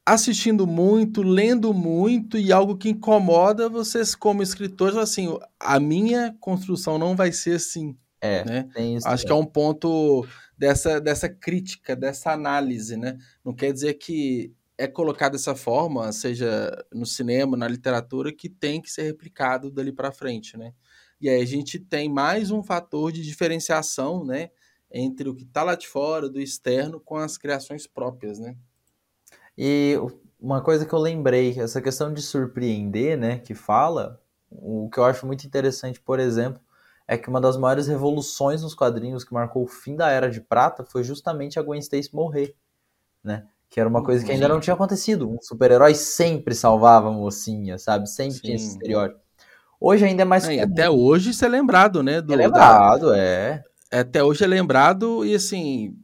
assistindo muito, lendo muito e algo que incomoda vocês como escritores, assim, a minha construção não vai ser assim. É, né? Acho que é um ponto dessa, dessa crítica, dessa análise, né? Não quer dizer que é colocado dessa forma, seja no cinema, na literatura, que tem que ser replicado dali para frente, né? E aí a gente tem mais um fator de diferenciação, né? Entre o que está lá de fora, do externo, com as criações próprias, né? E uma coisa que eu lembrei, essa questão de surpreender, né, que fala, o que eu acho muito interessante, por exemplo, é que uma das maiores revoluções nos quadrinhos que marcou o fim da Era de Prata foi justamente a Gwen Stacy morrer, né? Que era uma coisa que ainda não tinha acontecido. Um super-herói sempre salvava a mocinha, sabe? Sempre Sim. tinha esse estereótipo. Hoje ainda é mais. É, até hoje isso é lembrado, né? Do, é lembrado, da... é. Até hoje é lembrado e assim,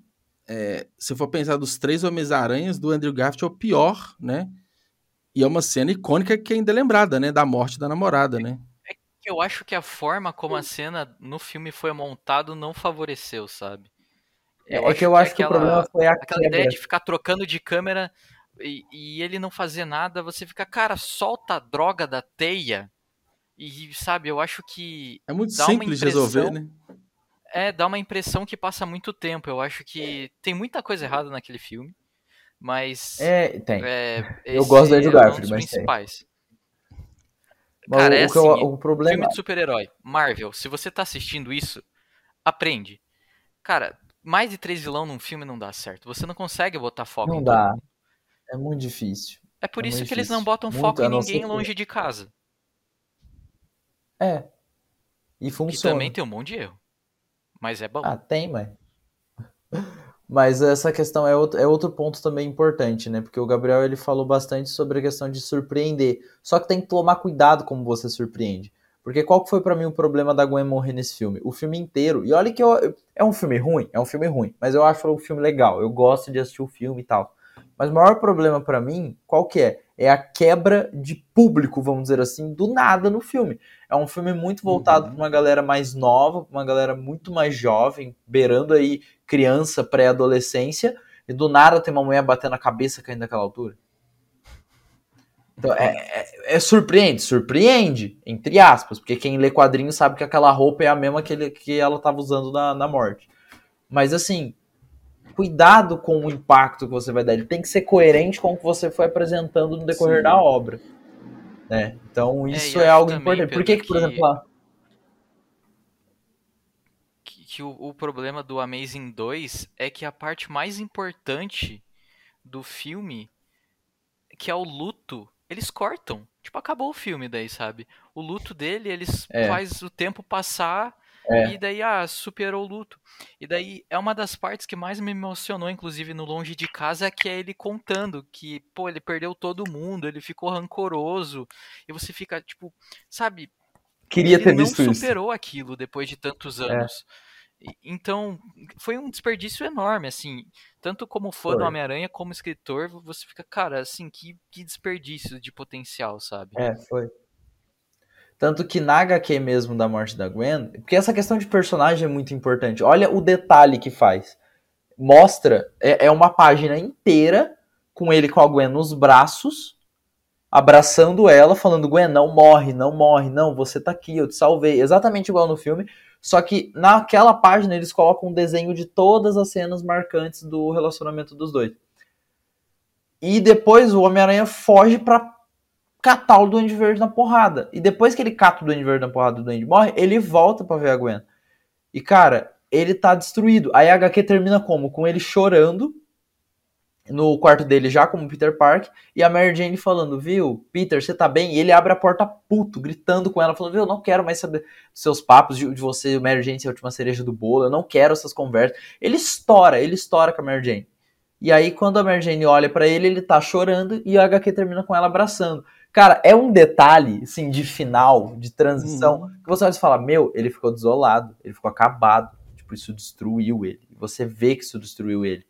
é, se for pensar dos três Homens-Aranhas, do Andrew Garfield é o pior, né? E é uma cena icônica que ainda é lembrada, né? Da morte da namorada, né? É que eu acho que a forma como a cena no filme foi montado não favoreceu, sabe? Eu é que eu acho que, aquela, que o problema foi a aquela ideia de ficar trocando de câmera e, e, ele não fazer nada, você fica, cara, solta a droga da teia. E sabe, eu acho que. É muito simples de resolver, né? É, dá uma impressão que passa muito tempo. Eu acho que tem muita coisa errada naquele filme. Mas. É, tem. É, eu gosto do Andrew Garfield, é um mas principais. Tem. Cara, é o, assim, eu, o problema... filme de super-herói, Marvel, se você tá assistindo isso, aprende. Cara, mais de três vilão num filme não dá certo. Você não consegue botar foco não dá. É muito difícil. É por é isso que difícil. eles não botam muito, foco em ninguém longe de casa. É. E funciona. E também tem um monte de erro. Mas é bom. Ah, tem, mas. <laughs> Mas essa questão é outro, é outro ponto também importante, né? Porque o Gabriel ele falou bastante sobre a questão de surpreender. Só que tem que tomar cuidado como você surpreende. Porque qual que foi para mim o problema da Gwen morrer nesse filme? O filme inteiro. E olha que eu, é um filme ruim, é um filme ruim, mas eu acho o filme legal. Eu gosto de assistir o filme e tal. Mas o maior problema para mim, qual que é? É a quebra de público, vamos dizer assim, do nada no filme. É um filme muito voltado uhum. para uma galera mais nova, uma galera muito mais jovem, beirando aí criança, pré-adolescência, e do nada tem uma mulher batendo a cabeça caindo daquela altura. Então, é, é, é, surpreende, surpreende, entre aspas, porque quem lê quadrinhos sabe que aquela roupa é a mesma que, ele, que ela estava usando na, na morte. Mas assim, cuidado com o impacto que você vai dar. Ele tem que ser coerente com o que você foi apresentando no decorrer Sim. da obra. Né? Então, é, isso é, é algo importante. Por que, que, por exemplo, lá. Que, que o, o problema do Amazing 2 é que a parte mais importante do filme, que é o luto eles cortam. Tipo, acabou o filme daí, sabe? O luto dele, eles é. faz o tempo passar é. e daí, ah, superou o luto. E daí é uma das partes que mais me emocionou, inclusive no Longe de Casa, que é ele contando que, pô, ele perdeu todo mundo, ele ficou rancoroso. E você fica, tipo, sabe? Queria ter visto isso. Ele não superou aquilo depois de tantos é. anos. É. Então, foi um desperdício enorme, assim. Tanto como fã foi. do Homem-Aranha, como escritor, você fica, cara, assim, que, que desperdício de potencial, sabe? É, foi. Tanto que na HQ mesmo da morte da Gwen, porque essa questão de personagem é muito importante. Olha o detalhe que faz. Mostra, é, é uma página inteira com ele com a Gwen nos braços, abraçando ela, falando: Gwen, não morre, não morre, não, você tá aqui, eu te salvei. Exatamente igual no filme. Só que naquela página eles colocam um desenho de todas as cenas marcantes do relacionamento dos dois. E depois o Homem-Aranha foge pra catar o Duende Verde na porrada. E depois que ele cata o Duende Verde na porrada do Duende morre, ele volta pra ver a Gwen. E cara, ele tá destruído. Aí a HQ termina como? Com ele chorando no quarto dele já como Peter Park e a Mary Jane falando, viu, Peter, você tá bem? E ele abre a porta puto, gritando com ela, falando, viu, eu não quero mais saber dos seus papos de, de você, Mary Jane, ser a última cereja do bolo, eu não quero essas conversas. Ele estoura, ele estoura com a Mary Jane. E aí quando a Mary Jane olha para ele, ele tá chorando e a HQ termina com ela abraçando. Cara, é um detalhe, assim, de final, de transição, uhum. que você vai falar, meu, ele ficou desolado, ele ficou acabado, tipo, isso destruiu ele. Você vê que isso destruiu ele.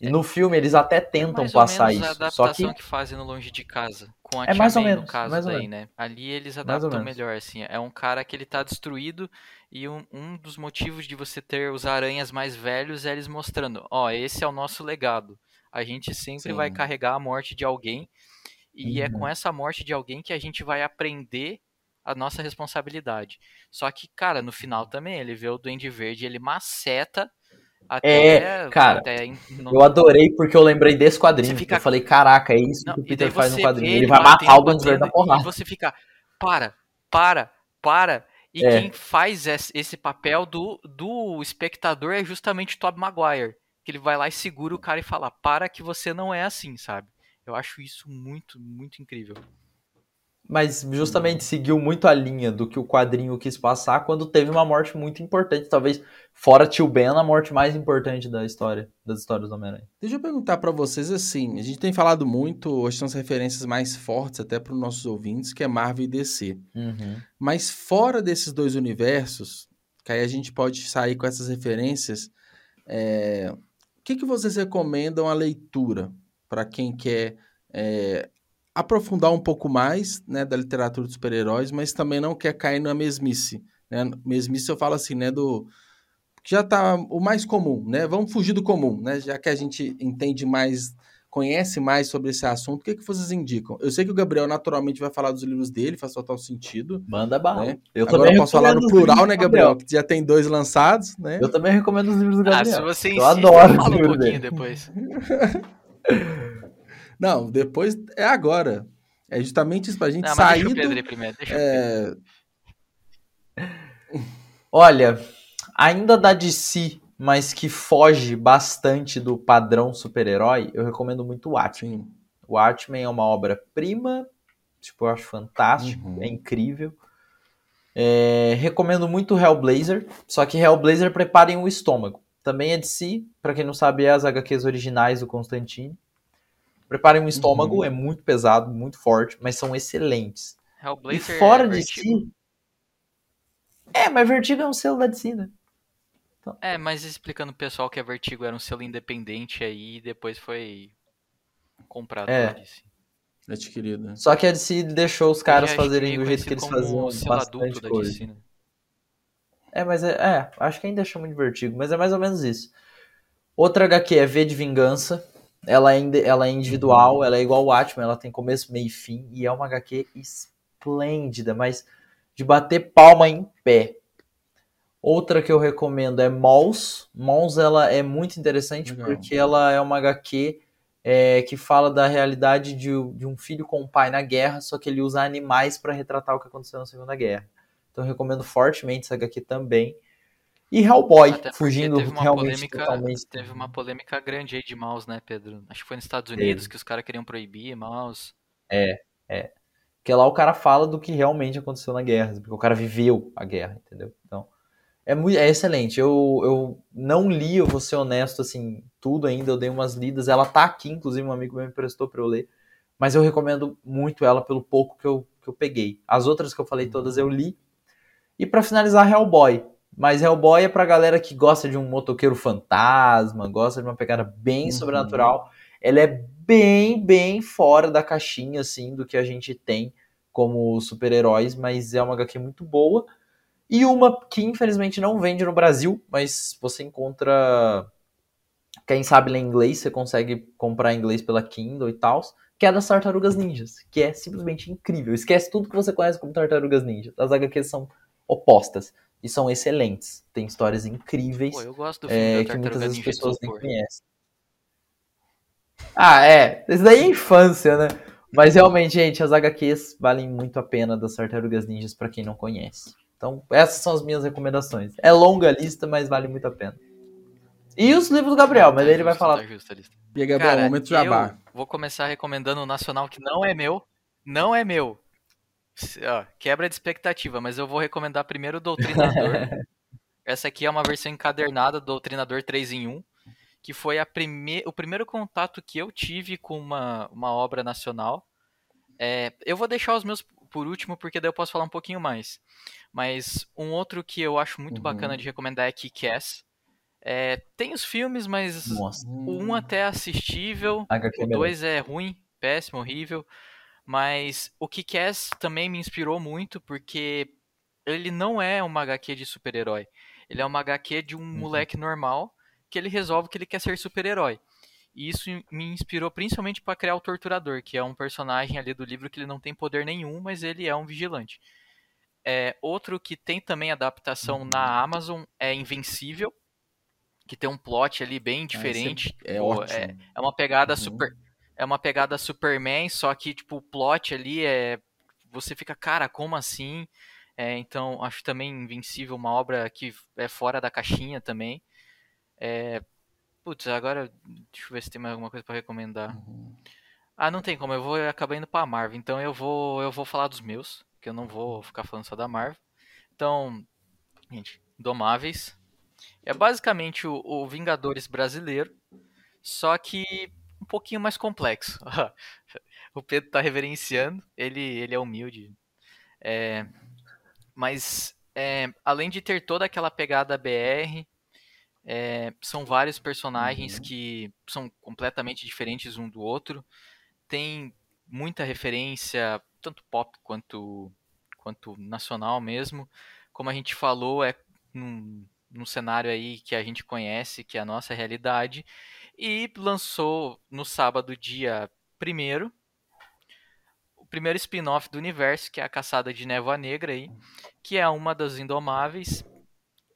E no filme eles até tentam passar isso. A adaptação só que... que fazem no Longe de Casa. Com a é mais ou menos, no caso mais daí, né? Ali eles adaptam melhor, assim. É um cara que ele tá destruído e um, um dos motivos de você ter os aranhas mais velhos é eles mostrando, ó, esse é o nosso legado. A gente sempre Sim. vai carregar a morte de alguém e uhum. é com uhum. essa morte de alguém que a gente vai aprender a nossa responsabilidade. Só que, cara, no final também, ele vê o Duende Verde, ele maceta até, é, cara, até no... eu adorei porque eu lembrei desse quadrinho. Fica... Eu falei, caraca, é isso não, que o Peter faz no quadrinho. Ele, ele vai matar o Verde na porrada. E você fica, para, para, para. E é. quem faz esse papel do, do espectador é justamente o Tobey Maguire. Que ele vai lá e segura o cara e fala, para que você não é assim, sabe? Eu acho isso muito, muito incrível mas justamente seguiu muito a linha do que o quadrinho quis passar quando teve uma morte muito importante, talvez fora Tio Ben, a morte mais importante da história, das histórias do Homem-Aranha. Deixa eu perguntar para vocês assim, a gente tem falado muito, hoje são as referências mais fortes até para os nossos ouvintes, que é Marvel e DC. Uhum. Mas fora desses dois universos, que aí a gente pode sair com essas referências, é... o que, que vocês recomendam a leitura para quem quer é, aprofundar um pouco mais né, da literatura dos super-heróis, mas também não quer cair na mesmice. Né? Mesmice eu falo assim, né, do que já tá o mais comum, né? Vamos fugir do comum, né? Já que a gente entende mais, conhece mais sobre esse assunto, o que, que vocês indicam? Eu sei que o Gabriel naturalmente vai falar dos livros dele, faz total sentido. Manda bala. Né? Eu Agora eu posso falar no plural, né, Gabriel? Gabriel? Que já tem dois lançados, né? Eu também recomendo os livros do Gabriel. Ah, se você insiste, eu adoro fala um pouquinho dele. depois. <laughs> Não, depois é agora. É justamente isso pra gente Não, sair. Deixa o Pedro do, primeiro, deixa é... <laughs> Olha, ainda da DC, mas que foge bastante do padrão super-herói, eu recomendo muito o Watchmen. O Watchmen é uma obra-prima, tipo, eu acho fantástico, uhum. é incrível. É, recomendo muito Hellblazer, só que Hellblazer preparem o estômago. Também é de si, para quem não sabe, é as HQs originais do Constantine. Preparem um estômago, uhum. é muito pesado, muito forte, mas são excelentes. Hellblazer e fora é de si. É, mas Vertigo é um selo da DC, né? Então... É, mas explicando pro pessoal que a Vertigo era um selo independente aí, depois foi comprado É. pela DC. Adquirida. Só que a DC deixou os caras é fazerem do jeito que eles faziam o selo adulto da coisa. DC, né? É, mas é, é, acho que ainda chama de vertigo, mas é mais ou menos isso. Outra HQ é V de Vingança. Ela é, ela é individual, ela é igual o Watchmen, ela tem começo, meio e fim, e é uma HQ esplêndida, mas de bater palma em pé. Outra que eu recomendo é Mouse. Mouse ela é muito interessante Legal. porque ela é uma HQ é, que fala da realidade de, de um filho com um pai na guerra, só que ele usa animais para retratar o que aconteceu na Segunda Guerra. Então eu recomendo fortemente essa HQ também. E Hellboy, Até fugindo teve uma realmente polêmica, totalmente. Teve uma polêmica grande aí de mouse, né, Pedro? Acho que foi nos Estados Unidos que os caras queriam proibir mouse. Porque lá o cara fala do que realmente aconteceu na guerra, porque o cara viveu a guerra, entendeu? Então, é, muito, é excelente. Eu, eu não li, eu vou ser honesto, assim, tudo ainda, eu dei umas lidas. Ela tá aqui, inclusive, um amigo meu me emprestou pra eu ler. Mas eu recomendo muito ela pelo pouco que eu, que eu peguei. As outras que eu falei todas eu li. E pra finalizar, Hellboy. Mas Hellboy é pra galera que gosta de um motoqueiro fantasma, gosta de uma pegada bem Uhum. sobrenatural. Ela é bem, bem fora da caixinha, assim, do que a gente tem como super-heróis, mas é uma HQ muito boa. E uma que infelizmente não vende no Brasil, mas você encontra. Quem sabe ler inglês, você consegue comprar inglês pela Kindle e tal. Que é das Tartarugas Ninjas, que é simplesmente incrível. Esquece tudo que você conhece como Tartarugas Ninjas. As HQs são opostas e são excelentes. Tem histórias incríveis Pô, eu gosto do filme é, da que muitas vezes as pessoas nem conhecem. Ah, é. Isso daí é infância, né? Mas realmente, gente, as HQs valem muito a pena das Tartarugas Ninjas pra quem não conhece. Então, essas são as minhas recomendações. É longa a lista, mas vale muito a pena. E os livros do Gabriel, mas aí ele vai falar. Tá. E aí, Gabriel, Cara, momento jabá. vou começar recomendando um nacional que não é meu. Não é meu. Ó, quebra de expectativa, mas eu vou recomendar primeiro o Doutrinador. <laughs> Essa aqui é uma versão encadernada do Doutrinador 3 em 1, que foi a prime... o primeiro contato que eu tive com uma, uma obra nacional. É, eu vou deixar os meus por último, porque daí eu posso falar um pouquinho mais. Mas um outro que eu acho muito Uhum. bacana de recomendar é Kick-Ass. É, tem os filmes, mas Nossa, o 1 até é assistível, HQ é o. 2 é ruim, péssimo, horrível. Mas o Kick-Ass também me inspirou muito, porque ele não é uma HQ de super-herói. Ele é uma HQ de um Uhum. moleque normal que ele resolve que ele quer ser super-herói. E isso me inspirou principalmente para criar o Torturador, que é um personagem ali do livro que ele não tem poder nenhum, mas ele é um vigilante. É, outro que tem também adaptação Uhum. na Amazon é Invencível, que tem um plot ali bem diferente. É Pô, ótimo. é uma pegada Uhum. super. É uma pegada Superman, só que, tipo, o plot ali é. Você fica, cara, como assim? É, então, acho também Invencível uma obra que é fora da caixinha também. É, Putz, agora. Deixa eu ver se tem mais alguma coisa pra recomendar. Uhum. Ah, não tem como, eu vou acabar indo pra Marvel. Então eu vou, eu vou falar dos meus, que eu não vou ficar falando só da Marvel. Então, gente, Domáveis. É basicamente o, o Vingadores brasileiro, só que um pouquinho mais complexo. <laughs> o Pedro tá reverenciando, ele, ele é humilde. É, mas, é, além de ter toda aquela pegada BR, é, são vários personagens Uhum. que são completamente diferentes um do outro. Tem muita referência, tanto pop quanto, quanto nacional mesmo. Como a gente falou, é num, num cenário aí que a gente conhece, que é a nossa realidade. E lançou no sábado, dia 1 o primeiro spin-off do universo, que é a Caçada de Névoa Negra aí, que é uma das Indomáveis.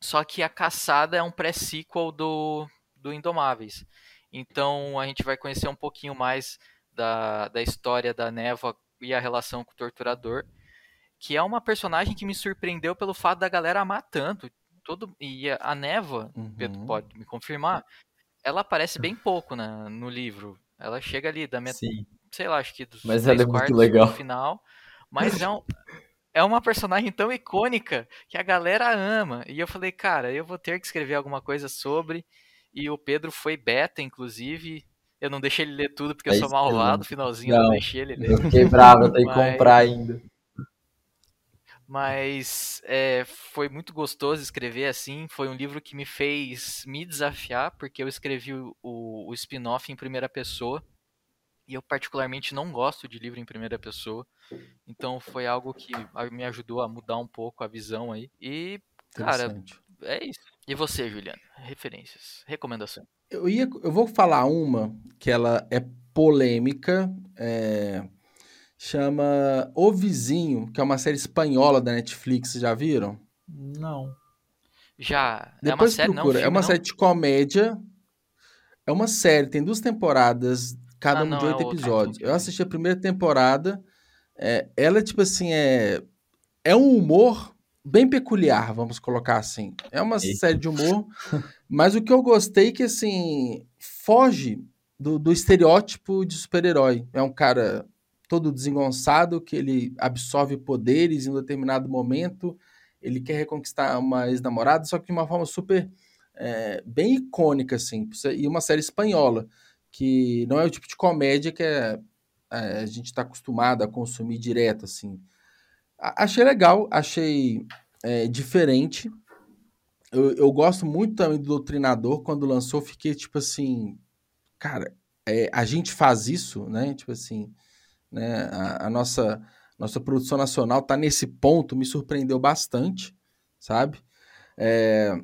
Só que a Caçada é um pré-sequel do, do Indomáveis. Então a gente vai conhecer um pouquinho mais da, da história da Névoa e a relação com o Torturador. Que é uma personagem que me surpreendeu pelo fato da galera amar tanto. Todo, e a, Névoa, Uhum. Pedro pode me confirmar, ela aparece bem pouco na, no livro. Ela chega ali da metade Sim. sei lá, acho que dos Mas três ela é muito quartos legal. do final. Mas é, um, é uma personagem tão icônica que a galera ama. E eu falei, cara, eu vou ter que escrever alguma coisa sobre. E o Pedro foi beta, inclusive. Eu não deixei ele ler tudo porque eu É sou eu malvado. lembro. No finalzinho eu não Não. deixei ele ler. Eu fiquei bravo, eu tenho que <laughs> comprar ainda. Mas é, foi muito gostoso escrever assim. Foi um livro que me fez me desafiar, porque eu escrevi o, o, spin-off em primeira pessoa. E eu particularmente não gosto de livro em primeira pessoa. Então foi algo que me ajudou a mudar um pouco a visão aí. E, cara, é isso. E você, Juliano? Referências, recomendação. Eu, ia, eu vou falar uma que ela é polêmica, é, chama O Vizinho, que é uma série espanhola da Netflix, já viram? Não. Já. Depois é uma série, procura. Não, um é uma não? série de comédia. É uma série, tem duas temporadas, cada ah, uma de oito é episódios. Eu assisti a primeira temporada. É, ela, tipo assim, é, é um humor bem peculiar, vamos colocar assim. É uma Eita. série de humor, mas o que eu gostei é que, assim, foge do, do estereótipo de super-herói. É um cara todo desengonçado, que ele absorve poderes em um determinado momento, ele quer reconquistar uma ex-namorada, só que de uma forma super é, bem icônica, assim, e uma série espanhola, que não é o tipo de comédia que é, é, a gente está acostumado a consumir direto, assim. achei legal, achei é, diferente. Eu, eu gosto muito também do Doutrinador. Quando lançou, fiquei tipo assim, cara, é, a gente faz isso, né? Tipo assim, né? A, a nossa nossa produção nacional está nesse ponto, me surpreendeu bastante, sabe? É,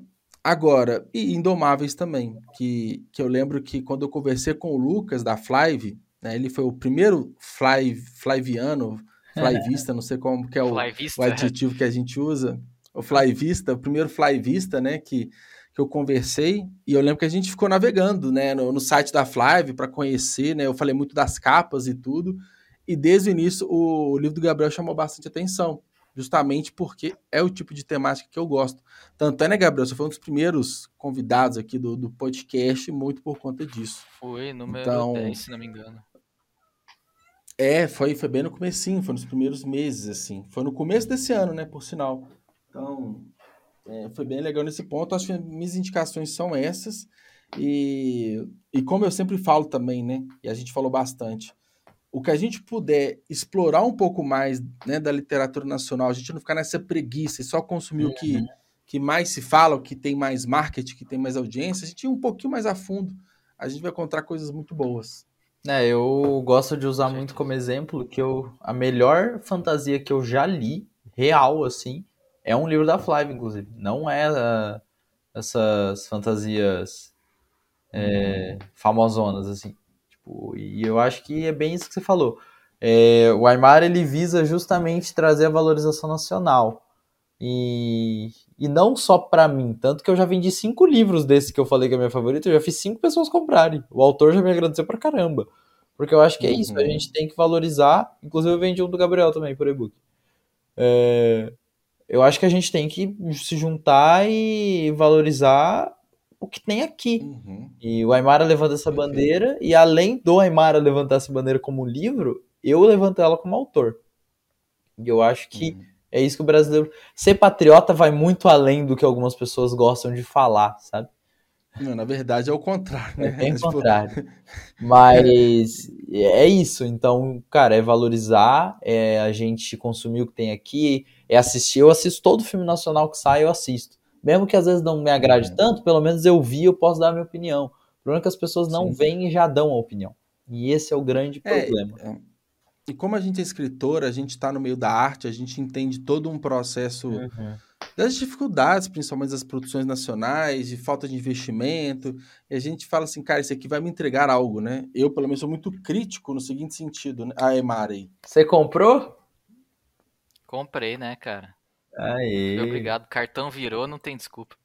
agora, e Indomáveis também, que, que eu lembro que quando eu conversei com o Lucas da Flive, né, ele foi o primeiro Fly, Flyviano, <laughs> Flyvista, não sei como que é o, o adjetivo que a gente usa, o Flyvista, o primeiro Flyvista, né, que, que eu conversei, e eu lembro que a gente ficou navegando, né, no, no site da Flive para conhecer, né, eu falei muito das capas e tudo, e desde o início, o livro do Gabriel chamou bastante atenção, justamente porque é o tipo de temática que eu gosto. Tanto é, né, Gabriel? Você foi um dos primeiros convidados aqui do, do podcast, muito por conta disso. Foi, número então, 10, se não me engano. É, foi, foi bem no comecinho, foi nos primeiros meses, assim. Foi no começo desse ano, né, por sinal. Então, é, foi bem legal nesse ponto. Acho que minhas indicações são essas. E, e como eu sempre falo também, né, e a gente falou bastante, o que a gente puder explorar um pouco mais né, da literatura nacional, a gente não ficar nessa preguiça e só consumir uhum. o que, uhum. que mais se fala, o que tem mais marketing, que tem mais audiência, a gente ir um pouquinho mais a fundo, a gente vai encontrar coisas muito boas. É, eu gosto de usar muito como exemplo que eu, a melhor fantasia que eu já li, real, assim, é um livro da Flávia, inclusive. Não é uh, essas fantasias é, uhum. famosonas, assim. Tipo, e eu acho que é bem isso que você falou. É, o Aymar ele visa justamente trazer a valorização nacional. E, e não só para mim, tanto que eu já vendi cinco livros desse que eu falei que é minha favorita, eu já fiz cinco pessoas comprarem. O autor já me agradeceu pra caramba. Porque eu acho que é isso, a uhum. gente tem que valorizar. Inclusive eu vendi um do Gabriel também por e-book. É, eu acho que a gente tem que se juntar e valorizar o que tem aqui. Uhum. E o Aymara levanta essa bandeira, e além do Aymara levantar essa bandeira como livro, eu levanto ela como autor. E eu acho que uhum. é isso que o brasileiro. Ser patriota vai muito além do que algumas pessoas gostam de falar, sabe? Não, na verdade é o contrário, né? É bem <laughs> tipo... contrário. <laughs> Mas é isso. Então, cara, é valorizar, é a gente consumir o que tem aqui, é assistir. Eu assisto todo filme nacional que sai, eu assisto. Mesmo que às vezes não me agrade é. tanto, pelo menos eu vi, eu posso dar a minha opinião. O problema é que as pessoas não Sim. veem e já dão a opinião. E esse é o grande é, problema. É, e como a gente é escritor, a gente está no meio da arte, a gente entende todo um processo uhum. das dificuldades, principalmente das produções nacionais, de falta de investimento. E a gente fala assim, cara, isso aqui vai me entregar algo, né? Eu, pelo menos, sou muito crítico no seguinte sentido, né? A Emari. Você comprou? Comprei, né, cara? Aê. Obrigado. Cartão virou, não tem desculpa.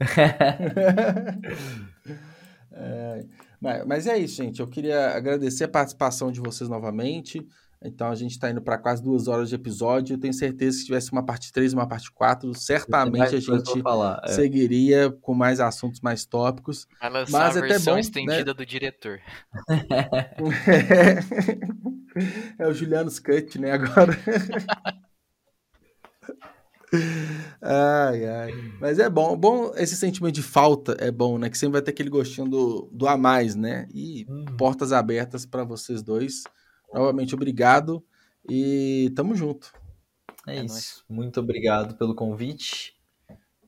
<laughs> é, mas, mas é isso, gente. Eu queria agradecer a participação de vocês novamente. Então a gente está indo para quase duas horas de episódio. Eu tenho certeza que se tivesse uma parte 3 e uma parte 4, certamente a gente falar, é. seguiria com mais assuntos, mais tópicos. Vai lançar Mas a é versão bom, estendida né? do diretor. <laughs> é o Juliano Scut, né? Agora. <laughs> Ai, ai. Mas é bom, bom esse sentimento de falta é bom, né? Que sempre vai ter aquele gostinho do, do a mais, né? E hum. portas abertas para vocês dois. Novamente, obrigado e tamo junto. É, é isso. Nóis. Muito obrigado pelo convite.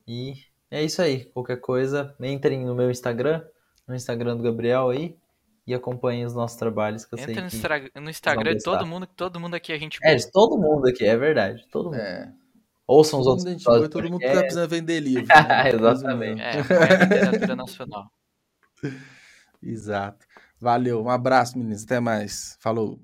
E é isso aí. Qualquer coisa, entrem no meu Instagram, no Instagram do Gabriel aí. e acompanhem os nossos trabalhos, que eu Entra sei no, que... No Instagram de todo mundo, que todo mundo aqui a gente É, de todo mundo aqui, é verdade. Todo mundo. É. Ouçam os outros episódios do todo mundo tá podcast. precisando vender <laughs> livro. né? Exatamente. É, a literatura nacional. <laughs> Exato. Valeu, um abraço, meninos. Até mais. Falou.